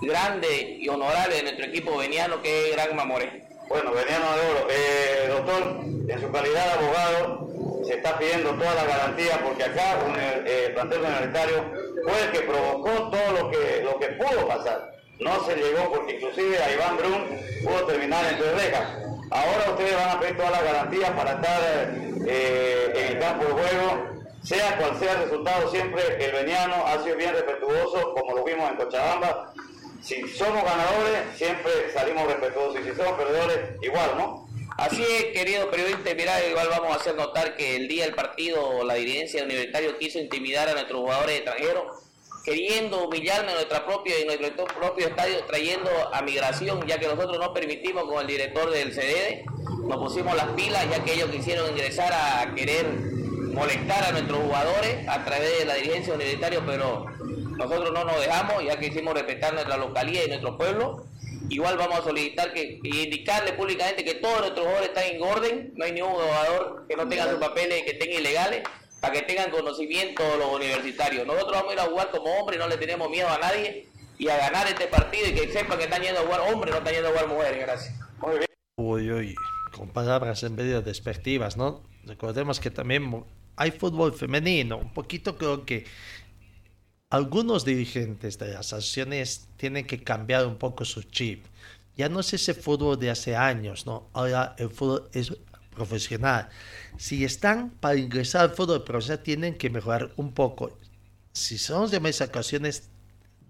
grande y honorable de nuestro equipo veniano que es Gran Mamoré.
Bueno, Veniano de Oro, eh, doctor, en su calidad de abogado, se está pidiendo toda la garantía porque acá eh, el plantel universitario fue el que provocó todo lo que, lo que pudo pasar. No se llegó porque inclusive a Iván Brun pudo terminar en tres rejas. Ahora ustedes van a pedir todas las garantías para estar eh, en el campo de juego sea cual sea el resultado, siempre el veniano ha sido bien respetuoso, como lo vimos en Cochabamba. Si somos ganadores, siempre salimos respetuosos. Y si somos perdedores, igual, ¿no?
Así es, querido periodista, mira, igual vamos a hacer notar que el día del partido la dirigencia universitaria quiso intimidar a nuestros jugadores extranjeros, queriendo humillarnos en nuestra propia y nuestro propio estadio, trayendo a migración, ya que nosotros no permitimos con el director del CDD, nos pusimos las pilas, ya que ellos quisieron ingresar a querer molestar a nuestros jugadores a través de la dirigencia universitaria, pero nosotros no nos dejamos, ya que hicimos respetar nuestra localidad y nuestro pueblo. Igual vamos a solicitar que y indicarle públicamente que todos nuestros jugadores están en orden, no hay ningún jugador que no tenga sus papeles que estén ilegales, para que tengan conocimiento los universitarios. Nosotros vamos a ir a jugar como hombres, no le tenemos miedo a nadie y a ganar este partido y que sepan que están yendo a jugar hombres, no están yendo a jugar mujeres. Gracias.
Uy, uy, con palabras en medio despectivas, ¿no? Recordemos que también hay fútbol femenino. Un poquito creo que algunos dirigentes de las asociaciones tienen que cambiar un poco su chip. Ya no es ese fútbol de hace años, ¿no? Ahora el fútbol es profesional. Si están para ingresar al fútbol profesional, tienen que mejorar un poco. Si son de más ocasiones,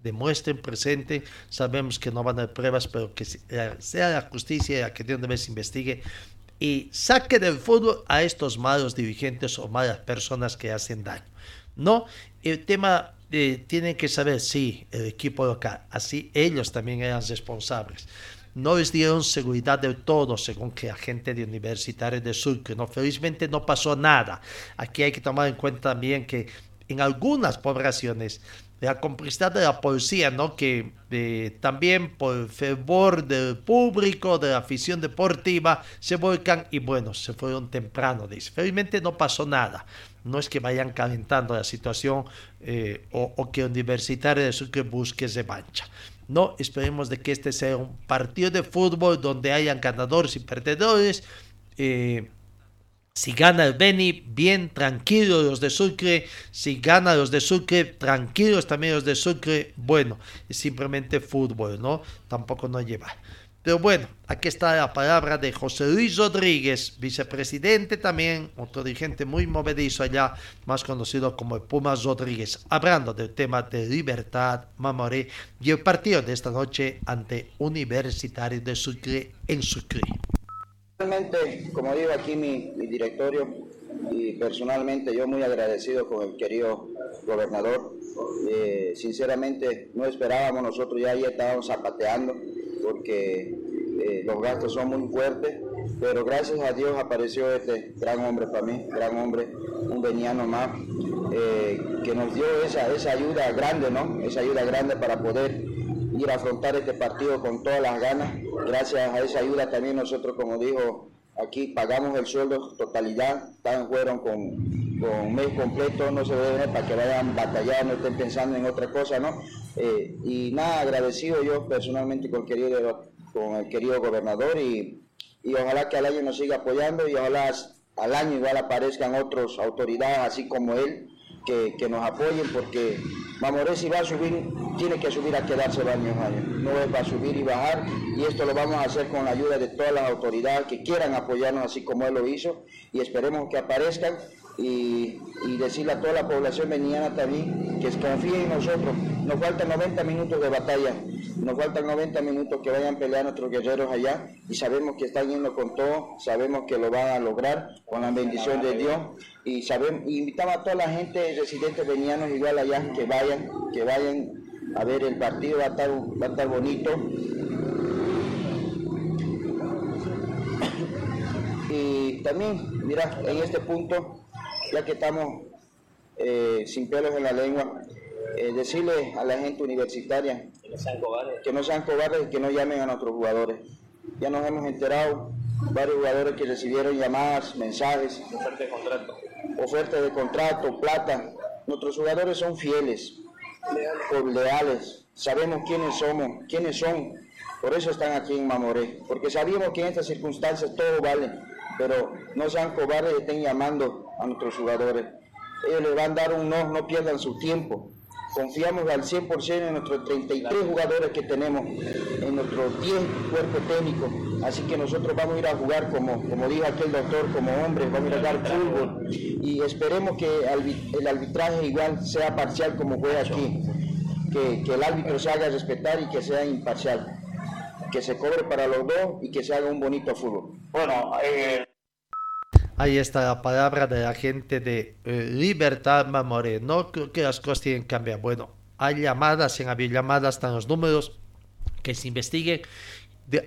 demuestren presente. Sabemos que no van a haber pruebas, pero que sea la justicia la que de una vez investigue y saque del fútbol a estos malos dirigentes o malas personas que hacen daño. No, el tema eh, tienen que saber, sí, el equipo local, así ellos también eran responsables. No les dieron seguridad del todo, según que agente de Universitario de Sur, no, felizmente no pasó nada. Aquí hay que tomar en cuenta también que en algunas poblaciones la complicidad de la policía, ¿no? Que eh, también por fervor del público, de la afición deportiva, se volcan y bueno, se fueron temprano, dice. Felizmente no pasó nada. No es que vayan calentando la situación eh, o, que Universitario de Sucre busque mancha. No, esperemos de que este sea un partido de fútbol donde hayan ganadores y perdedores. Eh, Si gana el Beni, bien tranquilos los de Sucre. Si gana los de Sucre, tranquilos también los de Sucre. Bueno, es simplemente fútbol, ¿no? Tampoco no lleva. Pero bueno, aquí está la palabra de José Luis Rodríguez, vicepresidente también, otro dirigente muy movedizo allá, más conocido como Pumas Rodríguez, hablando del tema de libertad, Mamoré y el partido de esta noche ante Universitario de Sucre en Sucre.
Realmente, como digo aquí mi, directorio, y personalmente yo muy agradecido con el querido gobernador. Eh, sinceramente no esperábamos nosotros, ya ahí estábamos zapateando porque eh, los gastos son muy fuertes, pero gracias a Dios apareció este gran hombre para mí, gran hombre, un veniano más, eh, que nos dio esa, esa ayuda grande, ¿no? Esa ayuda grande para poder ir a afrontar este partido con todas las ganas. Gracias a esa ayuda también nosotros, como dijo aquí, pagamos el sueldo totalidad, también fueron con, un mes completo, no se debe para que vayan a batallar, no estén pensando en otra cosa, ¿no? Eh, y nada, agradecido yo personalmente con el querido, con el querido gobernador y, y ojalá que al año nos siga apoyando y ojalá al año igual aparezcan otras autoridades así como él que, nos apoyen porque Mamoré si va a subir, tiene que subir a quedarse varios años, no es para subir y bajar y esto lo vamos a hacer con la ayuda de todas las autoridades que quieran apoyarnos así como él lo hizo y esperemos que aparezcan y, decirle a toda la población veniana también que confíe en nosotros. Nos faltan 90 minutos de batalla, nos faltan 90 minutos que vayan a pelear nuestros guerreros allá y sabemos que están yendo con todo, sabemos que lo van a lograr con la bendición de Dios y sabemos, invitamos a toda la gente residentes venianos igual allá que vayan, que vayan a ver el partido, va a estar, va a estar bonito. Y también, mira, en este punto ya que estamos eh, sin pelos en la lengua, eh, decirle a la gente universitaria que no sean cobardes. que no sean cobardes y que no llamen a nuestros jugadores. Ya nos hemos enterado, varios jugadores que recibieron llamadas, mensajes, ofertas de contrato, ofertas de contrato, plata. Nuestros jugadores son fieles, leales. leales, sabemos quiénes somos, quiénes son, por eso están aquí en Mamoré, porque sabíamos que en estas circunstancias todo vale, pero no sean cobardes y estén llamando a nuestros jugadores. Ellos les van a dar un no, no pierdan su tiempo. Confiamos al 100% en nuestros 33 jugadores que tenemos, en nuestro 10 cuerpo técnico. Así que nosotros vamos a ir a jugar, como, como dijo aquel doctor, como hombres, vamos a ir a jugar fútbol. Y esperemos que el arbitraje igual sea parcial como fue aquí. Que, que el árbitro se haga respetar y que sea imparcial. Que se cobre para los dos y que se haga un bonito fútbol.
Bueno, eh,
Ahí está la palabra de la gente de eh, Libertad Mamoré. No creo que las cosas tienen que cambiar. Bueno, hay llamadas, en llamadas, están los números, que se investiguen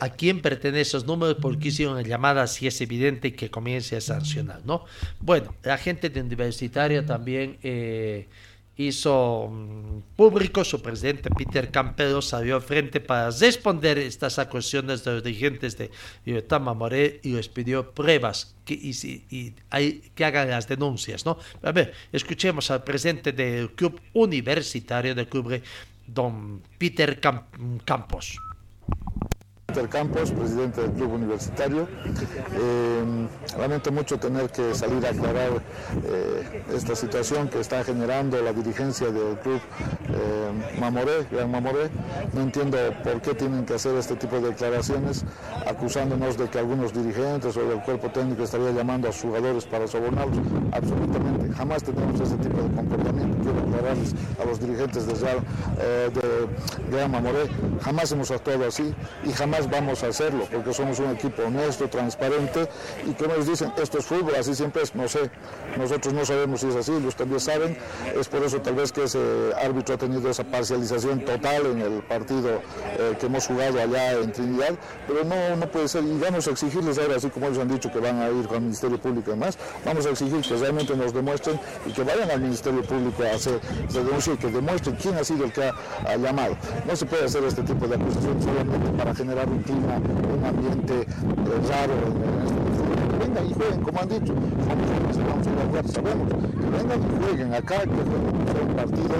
a quién pertenecen esos números, por qué hicieron la llamada, si es evidente que comience a sancionar, ¿no? Bueno, la gente de universitaria también... Eh, hizo mm, público, su presidente Peter Campero salió al frente para responder estas acusaciones de los dirigentes de Libertad Mamoré y les pidió pruebas que, y, que hagan las denuncias. ¿no? A ver, escuchemos al presidente del club universitario de Cubre, don Peter Campos.
Campos, presidente del club universitario. Eh, lamento mucho tener que salir a aclarar eh, esta situación que está generando la dirigencia del club eh, Mamoré, Gran Mamoré. No entiendo por qué tienen que hacer este tipo de declaraciones acusándonos de que algunos dirigentes o del cuerpo técnico estaría llamando a jugadores para sobornarlos. Absolutamente, jamás tenemos ese tipo de comportamiento. Quiero aclararles a los dirigentes de, de Gran Mamoré, jamás hemos actuado así y jamás vamos a hacerlo, porque somos un equipo honesto, transparente, y como ellos dicen, esto es fútbol, así siempre es, no sé, nosotros no sabemos si es así, ellos también saben, es por eso tal vez que ese árbitro ha tenido esa parcialización total en el partido eh, que hemos jugado allá en Trinidad, pero no, no puede ser, y vamos a exigirles ahora, así como ellos han dicho que van a ir con el Ministerio Público y demás, vamos a exigir que realmente nos demuestren y que vayan al Ministerio Público a hacer denuncia y que demuestren quién ha sido el que ha, llamado. No se puede hacer este tipo de acusaciones solamente para generar un un ambiente eh, raro en, vengan y jueguen, como han dicho, que vamos a jugar, sabemos, que vengan y jueguen acá, que fue un partido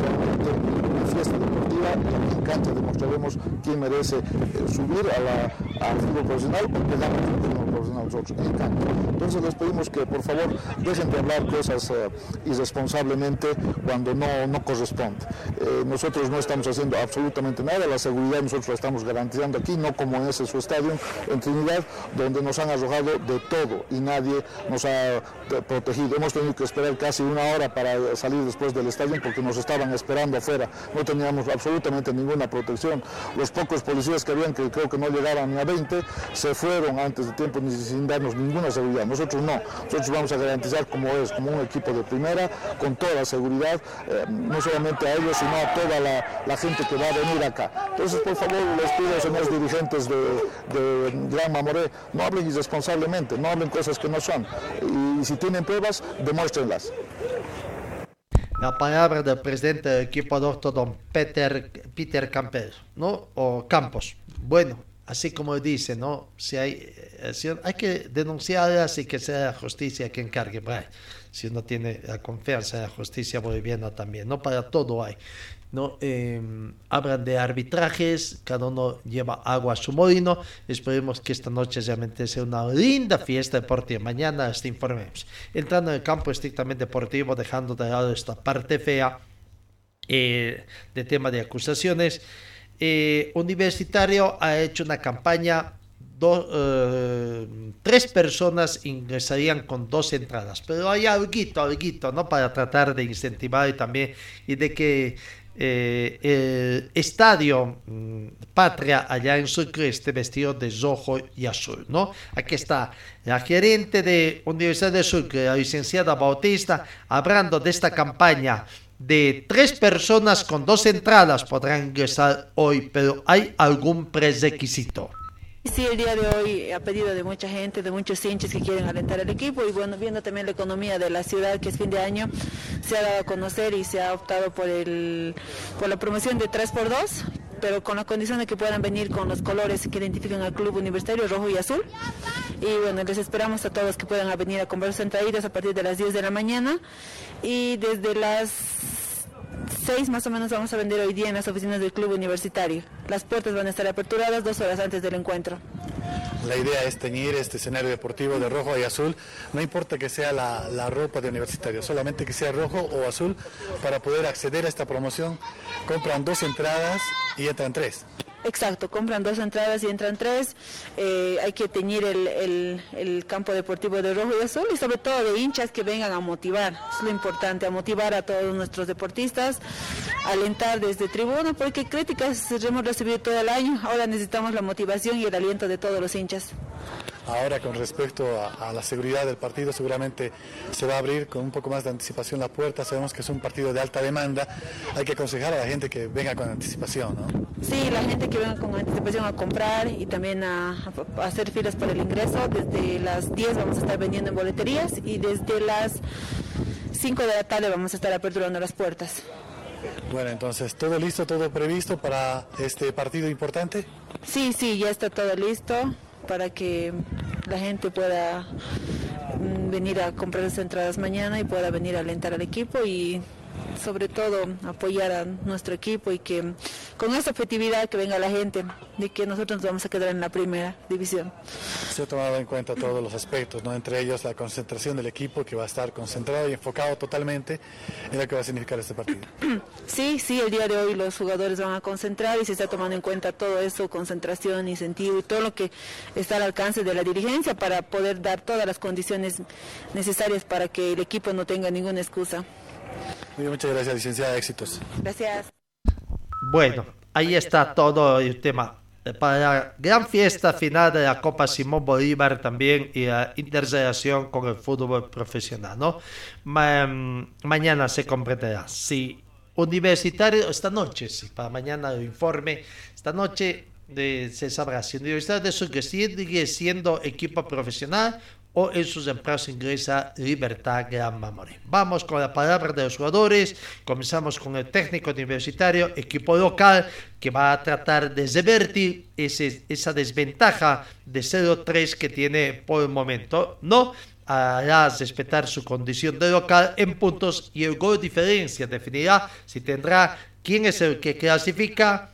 realmente una fiesta deportiva en cancha demostraremos quién merece eh, subir a la, al fútbol profesional porque damos un fútbol profesional nosotros en cancha. Entonces les pedimos que por favor dejen de hablar cosas uh, irresponsablemente cuando no, no corresponde. Eh, nosotros no estamos haciendo absolutamente nada, la seguridad nosotros la estamos garantizando aquí, no como en ese su estadio en Trinidad, donde nos han arrojado de todo y nadie nos ha protegido. Hemos tenido que esperar casi una hora para salir después del estadio porque nos estaban esperando afuera. No teníamos absolutamente ninguna protección. Los pocos policías que habían, que creo que no llegaban ni a 20, se fueron antes de tiempo ni sin darnos ninguna seguridad. Nosotros no. Nosotros vamos a garantizar como es, como un equipo de primera, con toda seguridad, eh, no solamente a ellos, sino a toda la, gente que va a venir acá. Entonces, por favor, les pido, señores dirigentes de, de Gran Mamoré, no hablen irresponsablemente, no hablen cosas que no son. Y, si tienen pruebas, demuéstrenlas.
La palabra del presidente del equipo doctor don Peter, Peter Campos, ¿no? O Campos. Bueno, así como dice, ¿no? Si hay, eh, hay que denunciarlas y que sea la justicia quien encargue. si uno tiene la confianza en la justicia boliviana también, no para todo hay. ¿No? Em, hablan de arbitrajes, cada uno lleva agua a su molino. Esperemos que esta noche realmente sea una linda fiesta deportiva. Mañana este informemos. Entrando en el campo estrictamente deportivo, dejando de lado esta parte fea eh, de tema de acusaciones. Eh, universitario ha hecho una campaña eh, tres personas ingresarían con dos entradas, pero hay algo, algo, ¿no? Para tratar de incentivar y también y de que eh, el estadio mm, Patria allá en Sucre vestido de rojo y azul, ¿no? Aquí está la gerente de Universidad de Sucre, la licenciada Bautista, hablando de esta campaña de tres personas con dos entradas podrán ingresar hoy, pero ¿hay algún prerequisito?
Sí, el día de hoy ha pedido de mucha gente, de muchos hinchas que quieren alentar el equipo y bueno, viendo también la economía de la ciudad que es fin de año, se ha dado a conocer y se ha optado por, el, por la promoción de 3x2, pero con la condición de que puedan venir con los colores que identifican al club universitario, rojo y azul. Y bueno, les esperamos a todos que puedan venir a comprar sus entraditas a partir de las 10 de la mañana y desde las seis más o menos vamos a vender hoy día en las oficinas del club universitario. Las puertas van a estar aperturadas dos horas antes del encuentro.
La idea es teñir este escenario deportivo de rojo y azul, no importa que sea la, ropa de universitario, solamente que sea rojo o azul para poder acceder a esta promoción. Compran dos entradas y entran tres.
Exacto, compran dos entradas y entran tres. Eh, hay que teñir el, campo deportivo de rojo y azul y sobre todo de hinchas que vengan a motivar. Es lo importante, a motivar a todos nuestros deportistas, alentar desde tribuna, porque críticas hemos recibido todo el año. Ahora necesitamos la motivación y el aliento de todos los hinchas.
Ahora con respecto a, la seguridad del partido, seguramente se va a abrir con un poco más de anticipación la puerta. Sabemos que es un partido de alta demanda. Hay que aconsejar a la gente que venga con anticipación, ¿no?
Sí, la gente que venga con anticipación a comprar y también a, hacer filas para el ingreso. Desde las 10 vamos a estar vendiendo en boleterías y desde las 5 de la tarde vamos a estar aperturando las puertas.
Bueno, entonces, ¿todo listo, todo previsto para este partido importante?
Sí, sí, ya está todo listo para que la gente pueda mm, venir a comprar las entradas mañana y pueda venir a alentar al equipo y sobre todo apoyar a nuestro equipo y que con esa efectividad que venga la gente, de que nosotros nos vamos a quedar en la primera división.
Se ha tomado en cuenta todos los aspectos, ¿no? entre ellos la concentración del equipo que va a estar concentrado y enfocado totalmente en lo que va a significar este partido.
Sí, sí, el día de hoy los jugadores van a concentrar y se está tomando en cuenta todo eso, concentración, incentivo y todo lo que está al alcance de la dirigencia para poder dar todas las condiciones necesarias para que el equipo no tenga ninguna excusa
muchas gracias, licenciada. Éxitos.
Gracias.
Bueno, ahí está todo el tema. Para la gran fiesta final de la Copa Simón Bolívar también y la interrelación con el fútbol profesional, ¿no? mañana se comprenderá. Si Universitario, esta noche, sí, para mañana el informe, esta noche de, se sabrá si Universidad de Sucre sigue siendo equipo profesional o en sus empleados ingresa Libertad Gran Mamoré. Vamos con la palabra de los jugadores. Comenzamos con el técnico universitario, equipo local, que va a tratar de revertir ese, esa desventaja de 0-3 que tiene por el momento. No hará respetar su condición de local en puntos y el gol diferencia definirá si tendrá quién es el que clasifica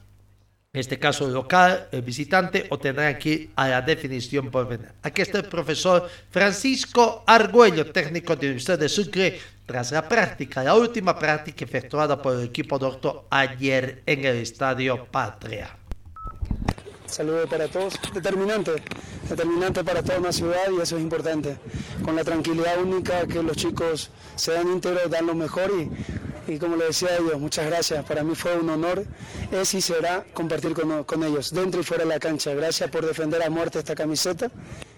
en este caso local, el visitante, o tendrán que ir a la definición por venir. Aquí está el profesor Francisco Argüello, técnico de Universidad de Sucre, tras la práctica, la última práctica efectuada por el equipo doctor ayer en el Estadio Patria.
Saludos para todos. Determinante, determinante para toda una ciudad y eso es importante. Con la tranquilidad única que los chicos se dan íntegros, dan lo mejor y y como le decía a ellos, muchas gracias. Para mí fue un honor, es y será compartir con, con, ellos, dentro y fuera de la cancha. Gracias por defender a muerte esta camiseta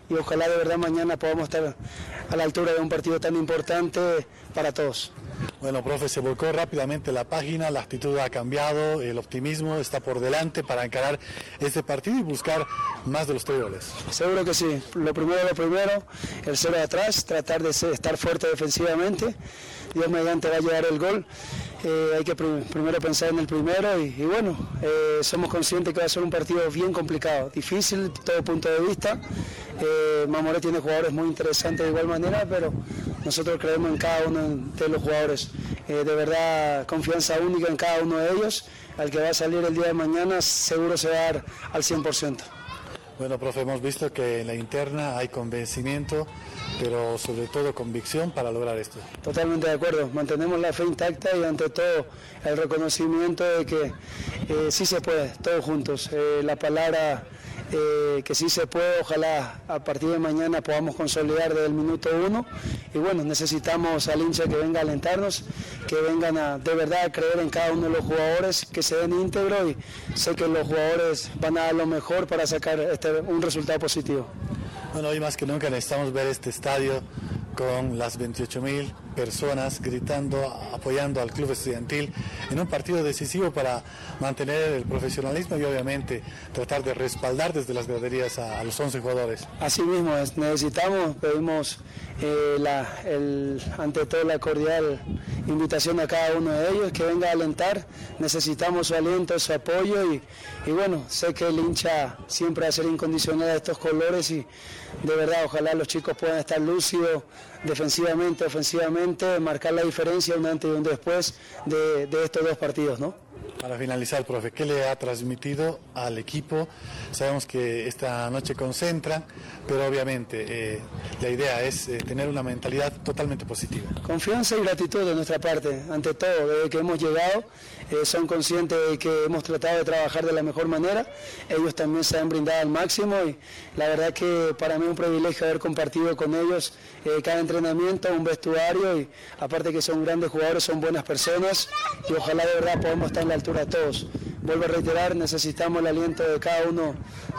y ojalá de verdad mañana podamos estar a la altura de un partido tan importante para todos.
Bueno, profe, se volcó rápidamente la página, la actitud ha cambiado, el optimismo está por delante para encarar este partido y buscar más de los tres goles.
Seguro que sí. Lo primero, lo primero, el cero de atrás, tratar de estar fuerte defensivamente. Dios mediante va a llegar el gol. Eh, hay que primero pensar en el primero y, bueno, eh, somos conscientes que va a ser un partido bien complicado, difícil, todo punto de vista. Eh, Mamoré tiene jugadores muy interesantes de igual manera, pero nosotros creemos en cada uno de los jugadores. de verdad, confianza única en cada uno de ellos. Al que va a salir el día de mañana seguro se va a dar al 100%.
Bueno, profe, hemos visto que en la interna hay convencimiento, pero sobre todo convicción para lograr esto.
Totalmente de acuerdo, mantenemos la fe intacta y ante todo el reconocimiento de que eh, sí se puede, todos juntos. Eh, la palabra eh, que sí se puede, ojalá a partir de mañana podamos consolidar desde el minuto uno y bueno, necesitamos al hincha que venga a alentarnos, que vengan a de verdad a creer en cada uno de los jugadores, que se den íntegro y sé que los jugadores van a dar lo mejor para sacar este, un resultado positivo.
Bueno, hoy más que nunca necesitamos ver este estadio con las 28 mil personas gritando, apoyando al club estudiantil en un partido decisivo para mantener el profesionalismo y obviamente tratar de respaldar desde las graderías a, los 11 jugadores.
Así mismo, necesitamos, pedimos eh, ante todo la cordial invitación a cada uno de ellos que venga a alentar, necesitamos su aliento, su apoyo y, y bueno, sé que el hincha siempre va a ser incondicional de estos colores y de verdad ojalá los chicos puedan estar lúcidos defensivamente, ofensivamente, marcar la diferencia un antes y un después de, de estos dos partidos, ¿no?
Para finalizar, profe, ¿qué le ha transmitido al equipo? Sabemos que esta noche concentran, pero obviamente eh, la idea es eh, tener una mentalidad totalmente positiva.
Confianza y gratitud de nuestra parte, ante todo, desde que hemos llegado, eh, son conscientes de que hemos tratado de trabajar de la mejor manera, ellos también se han brindado al máximo y la verdad que para mí es un privilegio haber compartido con ellos cada entrenamiento, un vestuario y aparte que son grandes jugadores, son buenas personas y ojalá de verdad podamos estar en la altura todos. Vuelvo a reiterar, necesitamos el aliento de cada uno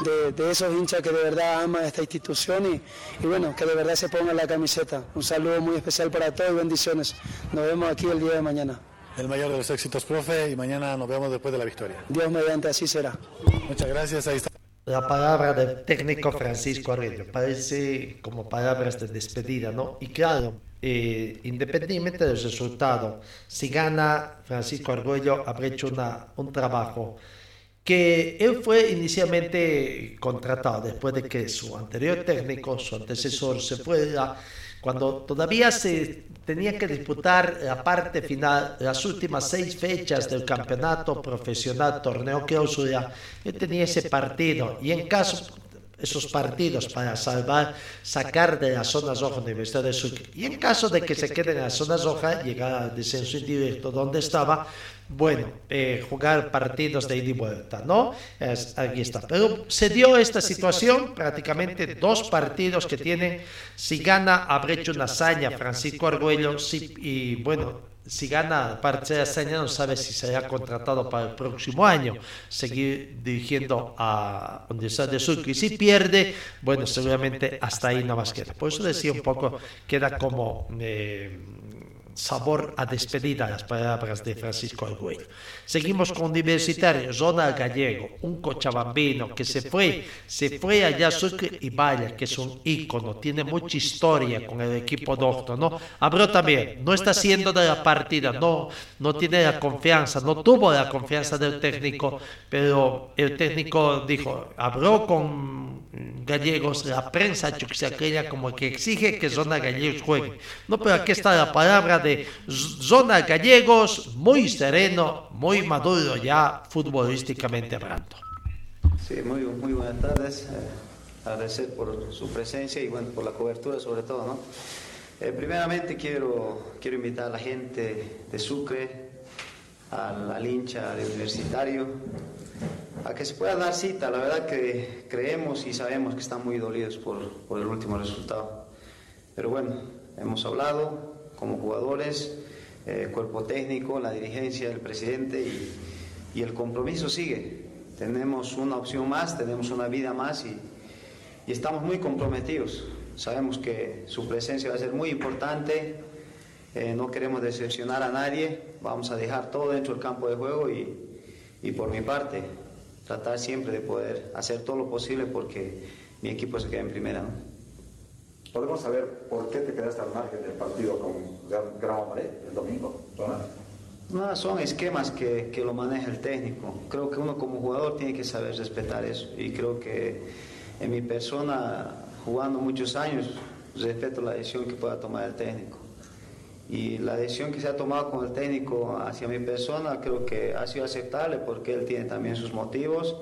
de, esos hinchas que de verdad aman esta institución y, y, bueno, que de verdad se pongan la camiseta. Un saludo muy especial para todos y bendiciones. Nos vemos aquí el día de mañana.
El mayor de los éxitos, profe, y mañana nos vemos después de la victoria.
Dios mediante, así será.
Muchas gracias, ahí está.
La palabra del técnico Francisco Arroyo parece como palabras de despedida, ¿no? Y claro, eh, independientemente del resultado, si gana Francisco Argüello, habrá hecho una, un trabajo que él fue inicialmente contratado después de que su anterior técnico, su antecesor, se fuera, cuando todavía se tenía que disputar la parte final, las últimas seis fechas del campeonato profesional torneo que clausura, él tenía ese partido. y en caso esos partidos para salvar, sacar de las zonas rojas de Universidad de Sucre. Y en caso de que se queden en las zonas rojas, llegar al descenso indirecto donde estaba, bueno, eh, jugar partidos de ida y vuelta, ¿no? aquí está. Pero se dio esta situación, prácticamente dos partidos que tienen, si gana, habrá hecho una hazaña Francisco Argüello, y bueno, si gana parte de hazaña no sabe si será contratado para el próximo año, seguir dirigiendo a Universidad de Sur. Y si pierde, bueno, seguramente hasta ahí no más queda. Por eso decía un poco, queda como... Eh, sabor a despedida las palabras de Francisco Arguello. Seguimos con Universitario, Zona Gallego, un cochabambino que se fue, se fue allá Sucre y vaya, que es un ícono, tiene mucha historia con el equipo doctor, ¿no? Habló también, no está haciendo de la partida, no, no tiene la confianza, no tuvo la confianza del técnico, pero el técnico dijo, habló con gallegos, la prensa aquella como que exige que Zona Gallegos juegue. No, pero aquí está la palabra de Zona Gallegos, muy sereno, muy maduro ya futbolísticamente hablando.
Sí, muy, muy buenas tardes. Eh, agradecer por su presencia y bueno, por la cobertura sobre todo, ¿no? Eh, primeramente quiero, quiero invitar a la gente de Sucre, al, al hincha de universitario, a que se pueda dar cita. La verdad que creemos y sabemos que están muy dolidos por, por el último resultado. Pero bueno, hemos hablado como jugadores, eh, cuerpo técnico, la dirigencia, el presidente y, el compromiso sigue. Tenemos una opción más, tenemos una vida más y, estamos muy comprometidos. Sabemos que su presencia va a ser muy importante. Eh, no queremos decepcionar a nadie. Vamos a dejar todo dentro del campo de juego y, por mi parte tratar siempre de poder hacer todo lo posible porque mi equipo se quede en primera.
¿Podemos saber por qué te quedaste al margen del partido con Grama Pared el domingo?
No, son esquemas que, que, lo maneja el técnico. Creo que uno como jugador tiene que saber respetar eso. Y creo que en mi persona, jugando muchos años, respeto la decisión que pueda tomar el técnico. Y la decisión que se ha tomado con el técnico hacia mi persona creo que ha sido aceptable porque él tiene también sus motivos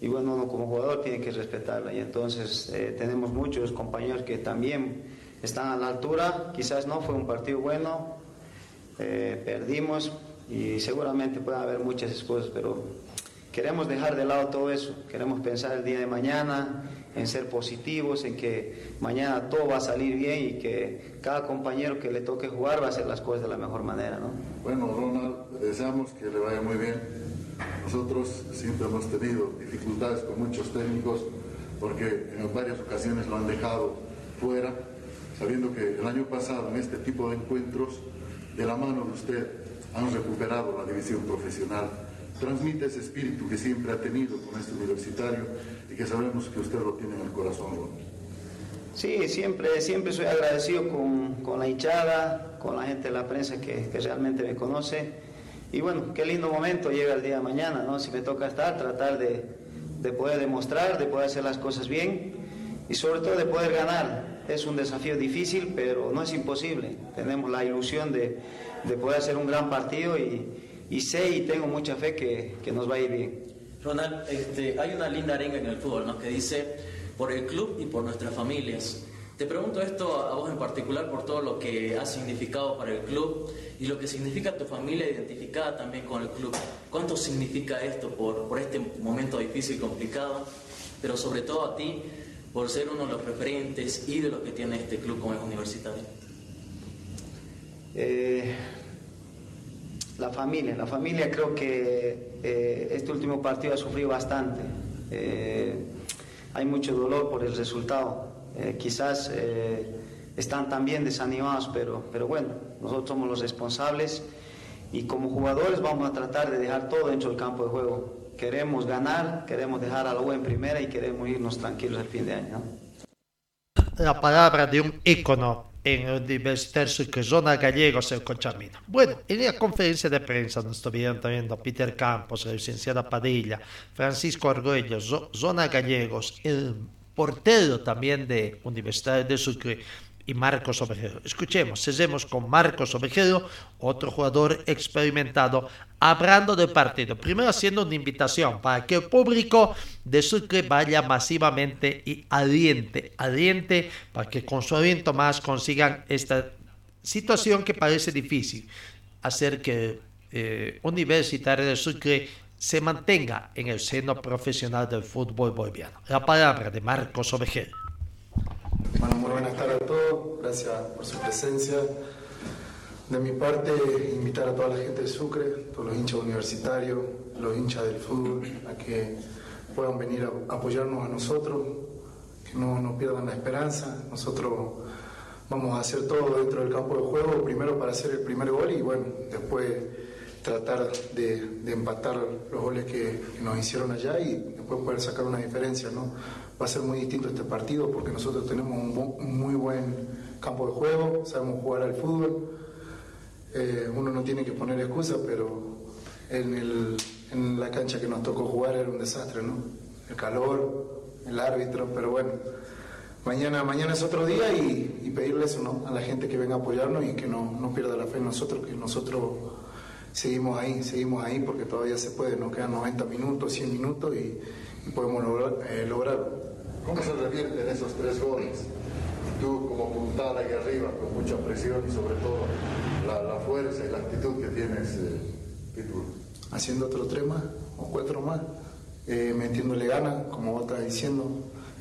y bueno, uno como jugador tiene que respetarla. Y entonces eh, tenemos muchos compañeros que también están a la altura, quizás no fue un partido bueno, eh, perdimos y seguramente puede haber muchas excusas, pero queremos dejar de lado todo eso, queremos pensar el día de mañana, en ser positivos, en que mañana todo va a salir bien y que cada compañero que le toque jugar va a hacer las cosas de la mejor manera. ¿no?
Bueno, Ronald, deseamos que le vaya muy bien. Nosotros siempre hemos tenido dificultades con muchos técnicos porque en varias ocasiones lo han dejado fuera, sabiendo que el año pasado en este tipo de encuentros, de la mano de usted, han recuperado la división profesional. Transmite ese espíritu que siempre ha tenido con este universitario y que sabemos que usted lo tiene en el corazón.
Sí, siempre, siempre soy agradecido con, con, la hinchada, con la gente de la prensa que, que, realmente me conoce. Y bueno, qué lindo momento llega el día de mañana, ¿no? Si me toca estar, tratar de, de poder demostrar, de poder hacer las cosas bien y sobre todo de poder ganar. Es un desafío difícil, pero no es imposible. Tenemos la ilusión de, de poder hacer un gran partido y, y sé y tengo mucha fe que, que nos va a ir bien.
Ronald, este, hay una linda arenga en el fútbol ¿no? que dice por el club y por nuestras familias. Te pregunto esto a vos en particular por todo lo que ha significado para el club y lo que significa tu familia identificada también con el club. ¿Cuánto significa esto por, por este momento difícil complicado? Pero sobre todo a ti, por ser uno de los referentes y de los que tiene este club como es universitario.
Eh, la familia, la familia creo que eh, este último partido ha sufrido bastante. Eh, hay mucho dolor por el resultado. Eh, quizás eh, están también desanimados, pero, pero bueno, nosotros somos los responsables y como jugadores vamos a tratar de dejar todo dentro del campo de juego. Queremos ganar, queremos dejar a la U en primera y queremos irnos tranquilos al fin de año.
La palabra de un ícono en el Universitario Zona Gallegos el Conchamino. Bueno, en la conferencia de prensa nos estuvieron también Peter Campos, la licenciada Padilla, Francisco Argüello, Zona Gallegos, el portero también de Universidad de Sucre y Marcos Ovejero. Escuchemos, cesemos con Marcos Ovejero, otro jugador experimentado, hablando del partido. Primero haciendo una invitación para que el público de Sucre vaya masivamente y aliente, aliente para que con su aliento más consigan esta situación que parece difícil, hacer que eh, Universitario de Sucre se mantenga en el seno profesional del fútbol boliviano. La palabra de Marcos Ovejero.
Bueno, muy buenas tardes a todos, gracias por su presencia. De mi parte, invitar a toda la gente de Sucre, todos los hinchas universitarios, los hinchas del fútbol, a que puedan venir a apoyarnos a nosotros, que no, no pierdan la esperanza. Nosotros vamos a hacer todo dentro del campo de juego, primero para hacer el primer gol y bueno, después tratar de, empatar los goles que, nos hicieron allá y después poder sacar una diferencia, ¿no? Va a ser muy distinto este partido porque nosotros tenemos un, muy buen campo de juego, sabemos jugar al fútbol, eh, uno no tiene que poner excusas, pero en, la cancha que nos tocó jugar era un desastre, ¿no? El calor, el árbitro, pero bueno, mañana, mañana es otro día y, y pedirle eso, ¿no? A la gente que venga a apoyarnos y que no, no pierda la fe en nosotros, que nosotros seguimos ahí, seguimos ahí porque todavía se puede, nos quedan 90 minutos, 100 minutos y, y podemos lograr, eh, lograrlo.
¿Cómo se revierten esos tres goles? Tú como puntal ahí arriba, con mucha presión y sobre todo la, la fuerza y la actitud que tienes, eh, Pitbull.
haciendo otro tres más o cuatro más, eh, metiéndole ganas, como vos estás diciendo.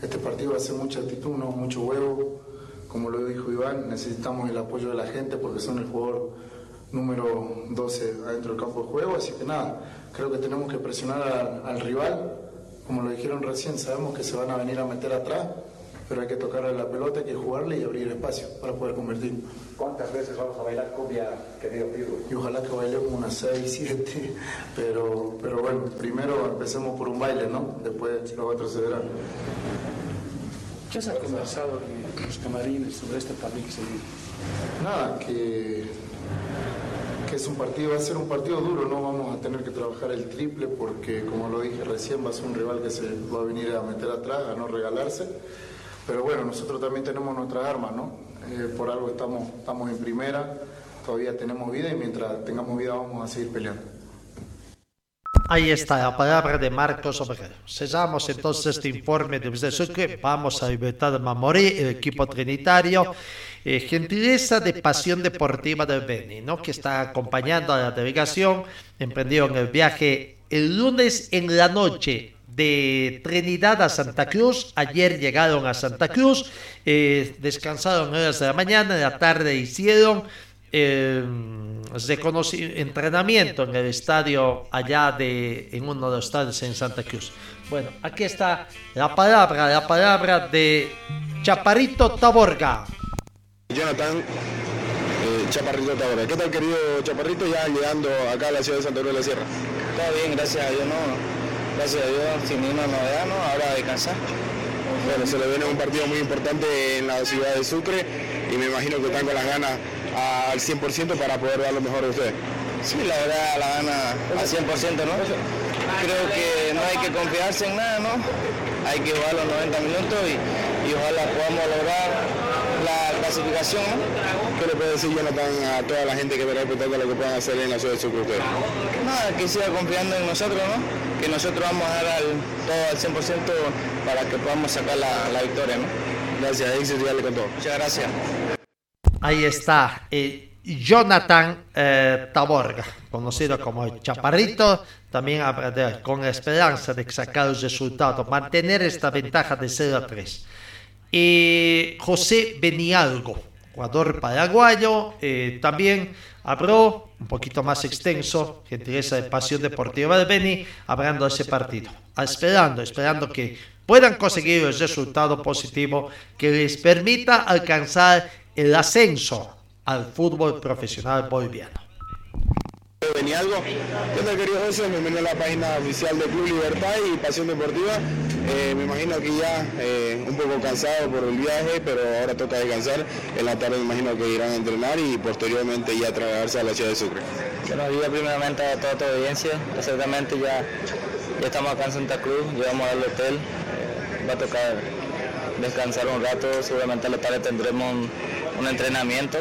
Este partido va a ser mucha actitud, no mucho huevo. Como lo dijo Iván, necesitamos el apoyo de la gente porque son el jugador número 12 adentro del campo de juego. Así que nada, creo que tenemos que presionar al, al rival. Como lo dijeron recién, sabemos que se van a venir a meter atrás, pero hay que tocarle la pelota, hay que jugarle y abrir espacio para poder convertir.
¿Cuántas veces vamos a bailar cumbia, querido Pitbull?
y ojalá que bailemos unas 6, 7, pero, pero bueno, primero empecemos por un baile, ¿no? Después los otros se verán.
¿Qué se ha conversado en los camarines sobre este partido que se?
Nada, que, es un partido, va a ser un partido duro, no vamos a tener que trabajar el triple porque, como lo dije recién, va a ser un rival que se va a venir a meter atrás, a no regalarse. Pero bueno, nosotros también tenemos nuestras armas, ¿no? Eh, por algo estamos, estamos en primera, todavía tenemos vida y mientras tengamos vida vamos a seguir peleando.
Ahí está la palabra de Marcos Obrero. Cesamos entonces este informe de Sucre. Vamos a Libertad de Mamorí, el equipo trinitario. Eh, gentileza de Pasión Deportiva del Beni, ¿no? que está acompañando a la delegación. Emprendieron el viaje el lunes en la noche de Trinidad a Santa Cruz. Ayer llegaron a Santa Cruz, eh, descansaron horas de la mañana, en la tarde hicieron eh, entrenamiento en el estadio allá de en uno de los estadios en Santa Cruz. Bueno, aquí está la palabra, la palabra de Chaparrito Taborga.
Jonathan eh, Chaparrito Taborga. ¿Qué tal querido Chaparrito? Ya llegando acá a la ciudad de Santa Cruz de la Sierra.
Todo bien, gracias a Dios, no. Gracias a Dios, sin ninguna novedad, ¿no? Ahora a descansar.
Bueno, se le viene un partido muy importante en la ciudad de Sucre y me imagino que están con las ganas al 100% para poder dar lo mejor de ustedes.
Sí, la verdad, la gana al 100%, ¿no? Creo que no hay que confiarse en nada, ¿no? Hay que jugar los 90 minutos y, y ojalá podamos lograr clasificación.
¿Qué le puede decir Jonathan a toda la gente que verá el espectáculo que puedan hacer en la ciudad de Sucre ustedes?
Nada, que siga confiando en nosotros, ¿no? Que nosotros vamos a dar al- todo al 100% para que podamos sacar la, la victoria, ¿no?
Gracias, éxito y dale con todo.
Muchas gracias.
Ahí está eh, Jonathan eh, Taborga, conocido como el Chaparrito, también con la esperanza de sacar el resultado, mantener esta ventaja de 0 a 3. Y José Benialgo, jugador paraguayo, eh, también habló un poquito más extenso, gentileza de Pasión Deportiva de Beni, hablando de ese partido, Ah, esperando, esperando que puedan conseguir el resultado positivo que les permita alcanzar el ascenso al fútbol profesional boliviano.
Venía algo. ¿Qué tal, querido José? Bienvenido a la página oficial de Club Libertad y Pasión Deportiva. Eh, me imagino que ya eh, un poco cansado por el viaje, pero ahora toca descansar. En la tarde me imagino que irán a entrenar y posteriormente ya trasladarse a la ciudad de Sucre.
Buenos días primeramente a toda tu audiencia. Exactamente ya, ya estamos acá en Santa Cruz, llegamos al hotel. Eh, va a tocar descansar un rato, seguramente a la tarde tendremos un, un entrenamiento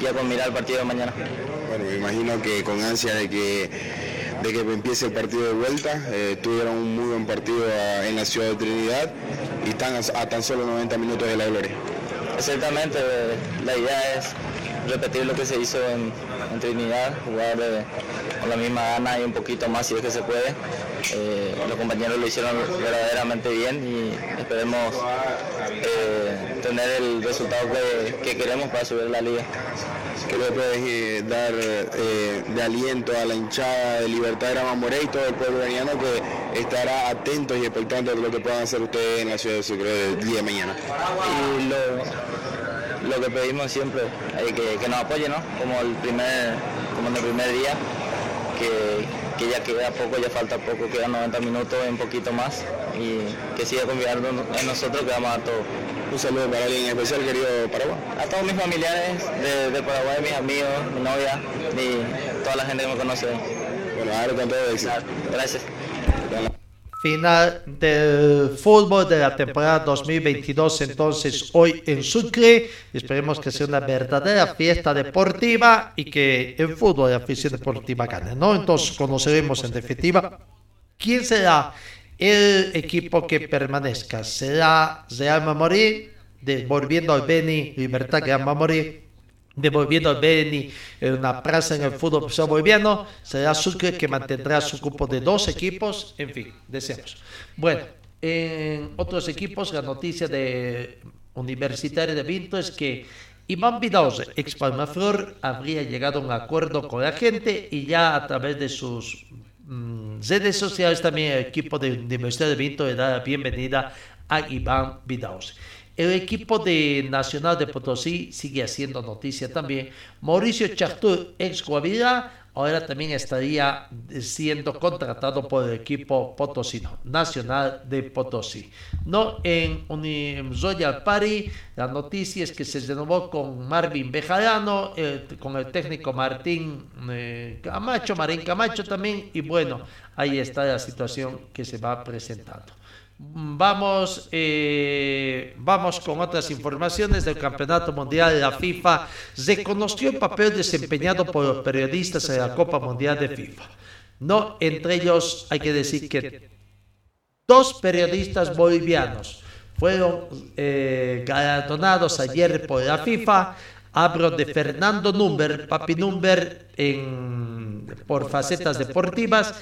ya con mirar el partido de mañana.
Bueno, me imagino que con ansia de que, de que empiece el partido de vuelta, eh, tuvieron un muy buen partido en la ciudad de Trinidad y están a, tan solo 90 minutos de la gloria.
Exactamente, la idea es repetir lo que se hizo en, Trinidad, jugar eh, con la misma gana y un poquito más si es que se puede. Eh, los compañeros lo hicieron verdaderamente bien y esperemos tener el resultado que, que queremos para subir la liga.
¿Qué le eh, dar eh, de aliento a la hinchada de Libertad de Mamoré y todo el pueblo iraniano que estará atento y expectante de lo que puedan hacer ustedes en la ciudad de Sucre el día de mañana?
Y lo, lo que pedimos siempre, eh, que, que nos apoye, ¿no? Como el primer, como en el primer día, que, que ya queda poco, ya falta poco, quedan 90 minutos, un poquito más, y que siga confiando en nosotros que vamos a todo.
Un saludo para alguien en especial, querido Paraguay.
A todos mis familiares de, de Paraguay, mis amigos, mi novia y toda la gente que me conoce.
Bueno, a ver con todo éxito.
Gracias.
Final del fútbol de la temporada 2022 entonces hoy en Sucre. Esperemos que sea una verdadera fiesta deportiva y que el fútbol de la afición deportiva gane, ¿no? Entonces conoceremos en definitiva quién será el equipo que permanezca. ¿Será Real Mamorí, devolviendo al Beni Libertad Gran Mamorí, devolviendo al Beni en una plaza en el fútbol boliviano? ¿Será Sucre que mantendrá su grupo de dos equipos? En fin, deseamos. Bueno, en otros equipos, la noticia de Universitario de Vinto es que Iván Vidauze, ex Palmaflor, habría llegado a un acuerdo con la gente y ya a través de sus redes sociales también el equipo de Universidad de Vinto le da la bienvenida a Iván Vidauze. El equipo de Nacional de Potosí sigue haciendo noticia también. Mauricio Chartur, ex Guavirá, ahora también estaría siendo contratado por el equipo potosino, Nacional de Potosí. No en Uni- Royal Party, la noticia es que se renovó con Marvin Bejarano, eh, con el técnico Martín eh, Camacho, Marín Camacho también, y bueno, ahí está la situación que se va presentando. Vamos, eh, vamos con otras informaciones del Campeonato Mundial de la FIFA. Reconoció el papel desempeñado por los periodistas en la Copa Mundial de FIFA. No, entre ellos hay que decir que dos periodistas bolivianos fueron eh, galardonados ayer por la FIFA. Hablo de Fernando Number, Papi Number, por facetas deportivas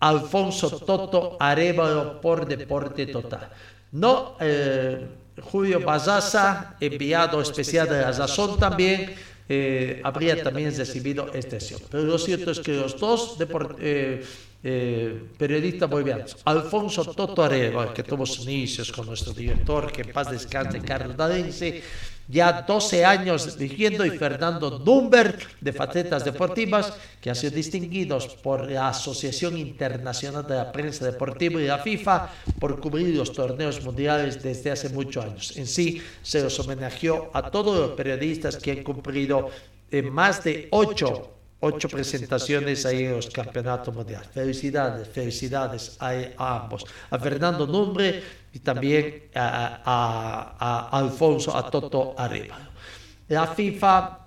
Alfonso Toto Arevalo por Deporte Total. No, eh, Julio Bazaza, enviado especial de la Razón también, eh, habría también recibido acción. Pero lo cierto es que los dos depor- eh, eh, periodistas bolivianos, Alfonso Toto Arevalo, que tuvo sus inicios con nuestro director, que en paz descanse, Carlos Dadense, ya 12 años dirigiendo, y Fernando Dumber, de Facetas Deportivas, que ha sido distinguidos por la Asociación Internacional de la Prensa Deportiva y la FIFA por cubrir los torneos mundiales desde hace muchos años. En sí, se los homenajeó a todos los periodistas que han cumplido en más de 8 ocho presentaciones ahí en los campeonatos mundiales. Felicidades, felicidades a, a ambos, a Fernando Numbre y también a, a- a Alfonso, a Toto Arevalo. La FIFA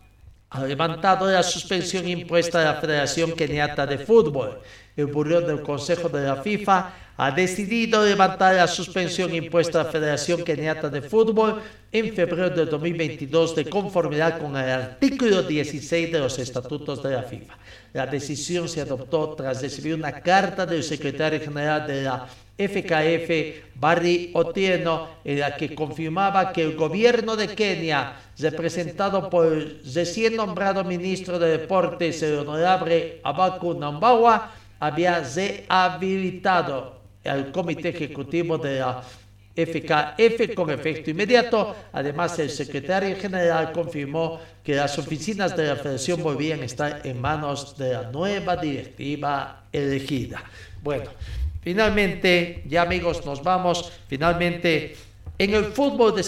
ha levantado la suspensión impuesta a la Federación Keniata de Fútbol. El buró del Consejo de la FIFA ha decidido levantar la suspensión impuesta a la Federación Keniata de Fútbol en febrero de 2022 de conformidad con el artículo 16 de los estatutos de la FIFA. La decisión se adoptó tras recibir una carta del secretario general de la FKF, Barry Otieno, en la que confirmaba que el gobierno de Kenia, representado por el recién nombrado ministro de Deportes, el honorable Abaku Nambawa, había rehabilitado al comité ejecutivo de la FKF con efecto inmediato. Además, el secretario general confirmó que las oficinas de la Federación volvían a estar en manos de la nueva directiva elegida. Bueno, finalmente, ya amigos, nos vamos. Finalmente, en el fútbol de,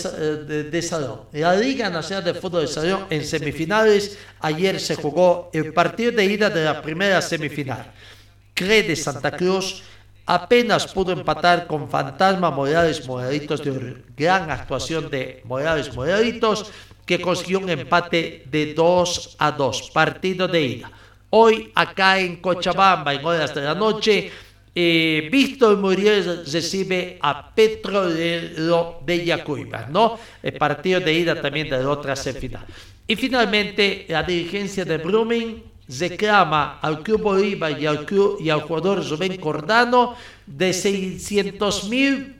de- de salón, la Liga Nacional de Fútbol de Salón, en semifinales, ayer se jugó el partido de ida de la primera semifinal. CRE de Santa Cruz apenas pudo empatar con Fantasma Morales Moralitos de una gran actuación de Morales Moralitos que consiguió un empate de 2 a 2, partido de ida. Hoy acá en Cochabamba, en horas de la noche, eh, Víctor Muriel recibe a Petrolero de Yacuiba, ¿no? El partido de ida también de la otra semifinal. Y finalmente, la dirigencia de Blooming reclama al Club Bolívar y al, club, y al jugador Rubén Cordano de 600 mil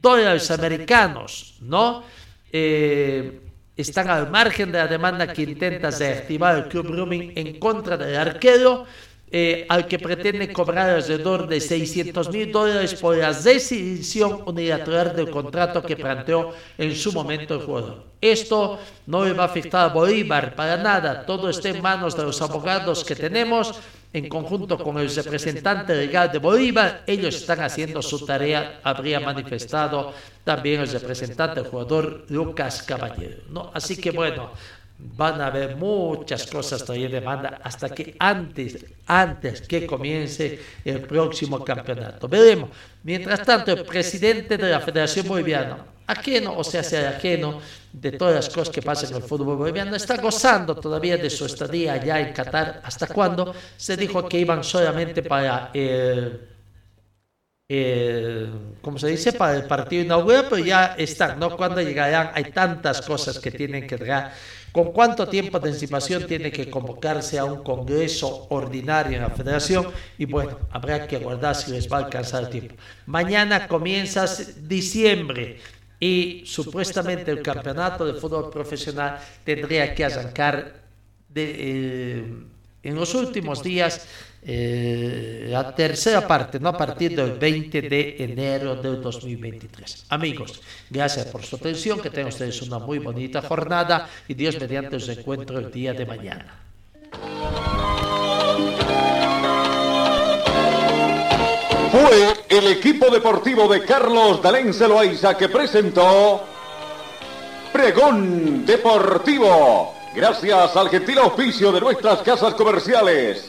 dólares americanos, ¿no? Eh, están al margen de la demanda que intenta reactivar el Club Blooming en contra del arquero eh, al que pretende cobrar alrededor de 600 mil dólares por la decisión unilateral del contrato que planteó en su momento el jugador. Esto no le va a afectar a Bolívar para nada, todo está en manos de los abogados que tenemos en conjunto con el representante legal de Bolívar, ellos están haciendo su tarea, habría manifestado también el representante del jugador Lucas Caballero. ¿no? Así que bueno, van a haber muchas cosas todavía de banda hasta que antes, antes que comience el próximo campeonato. Veremos. Mientras tanto, el presidente de la Federación Boliviana, ajeno, o sea, sea ajeno de todas las cosas que pasan en el fútbol boliviano, está gozando todavía de su estadía allá en Qatar. ¿Hasta cuando Se dijo que iban solamente para... Como se dice, para el partido inaugural, pero ya están, ¿no? Cuando llegarán, hay tantas cosas que tienen que llegar ¿Con cuánto tiempo de anticipación tiene que convocarse a un congreso ordinario en la federación? Y bueno, habrá que aguardar si les va a alcanzar el tiempo. Mañana comienza diciembre y supuestamente el campeonato de fútbol profesional tendría que arrancar eh, en los últimos días eh, la tercera parte, no a partir del 20 de enero del 2023. Amigos, gracias por su atención, que tengan ustedes una muy bonita jornada y Dios mediante os encuentro el día de mañana.
Fue el equipo deportivo de Carlos Dalén Celoaiza que presentó Pregón Deportivo. Gracias al gentil oficio de nuestras casas comerciales.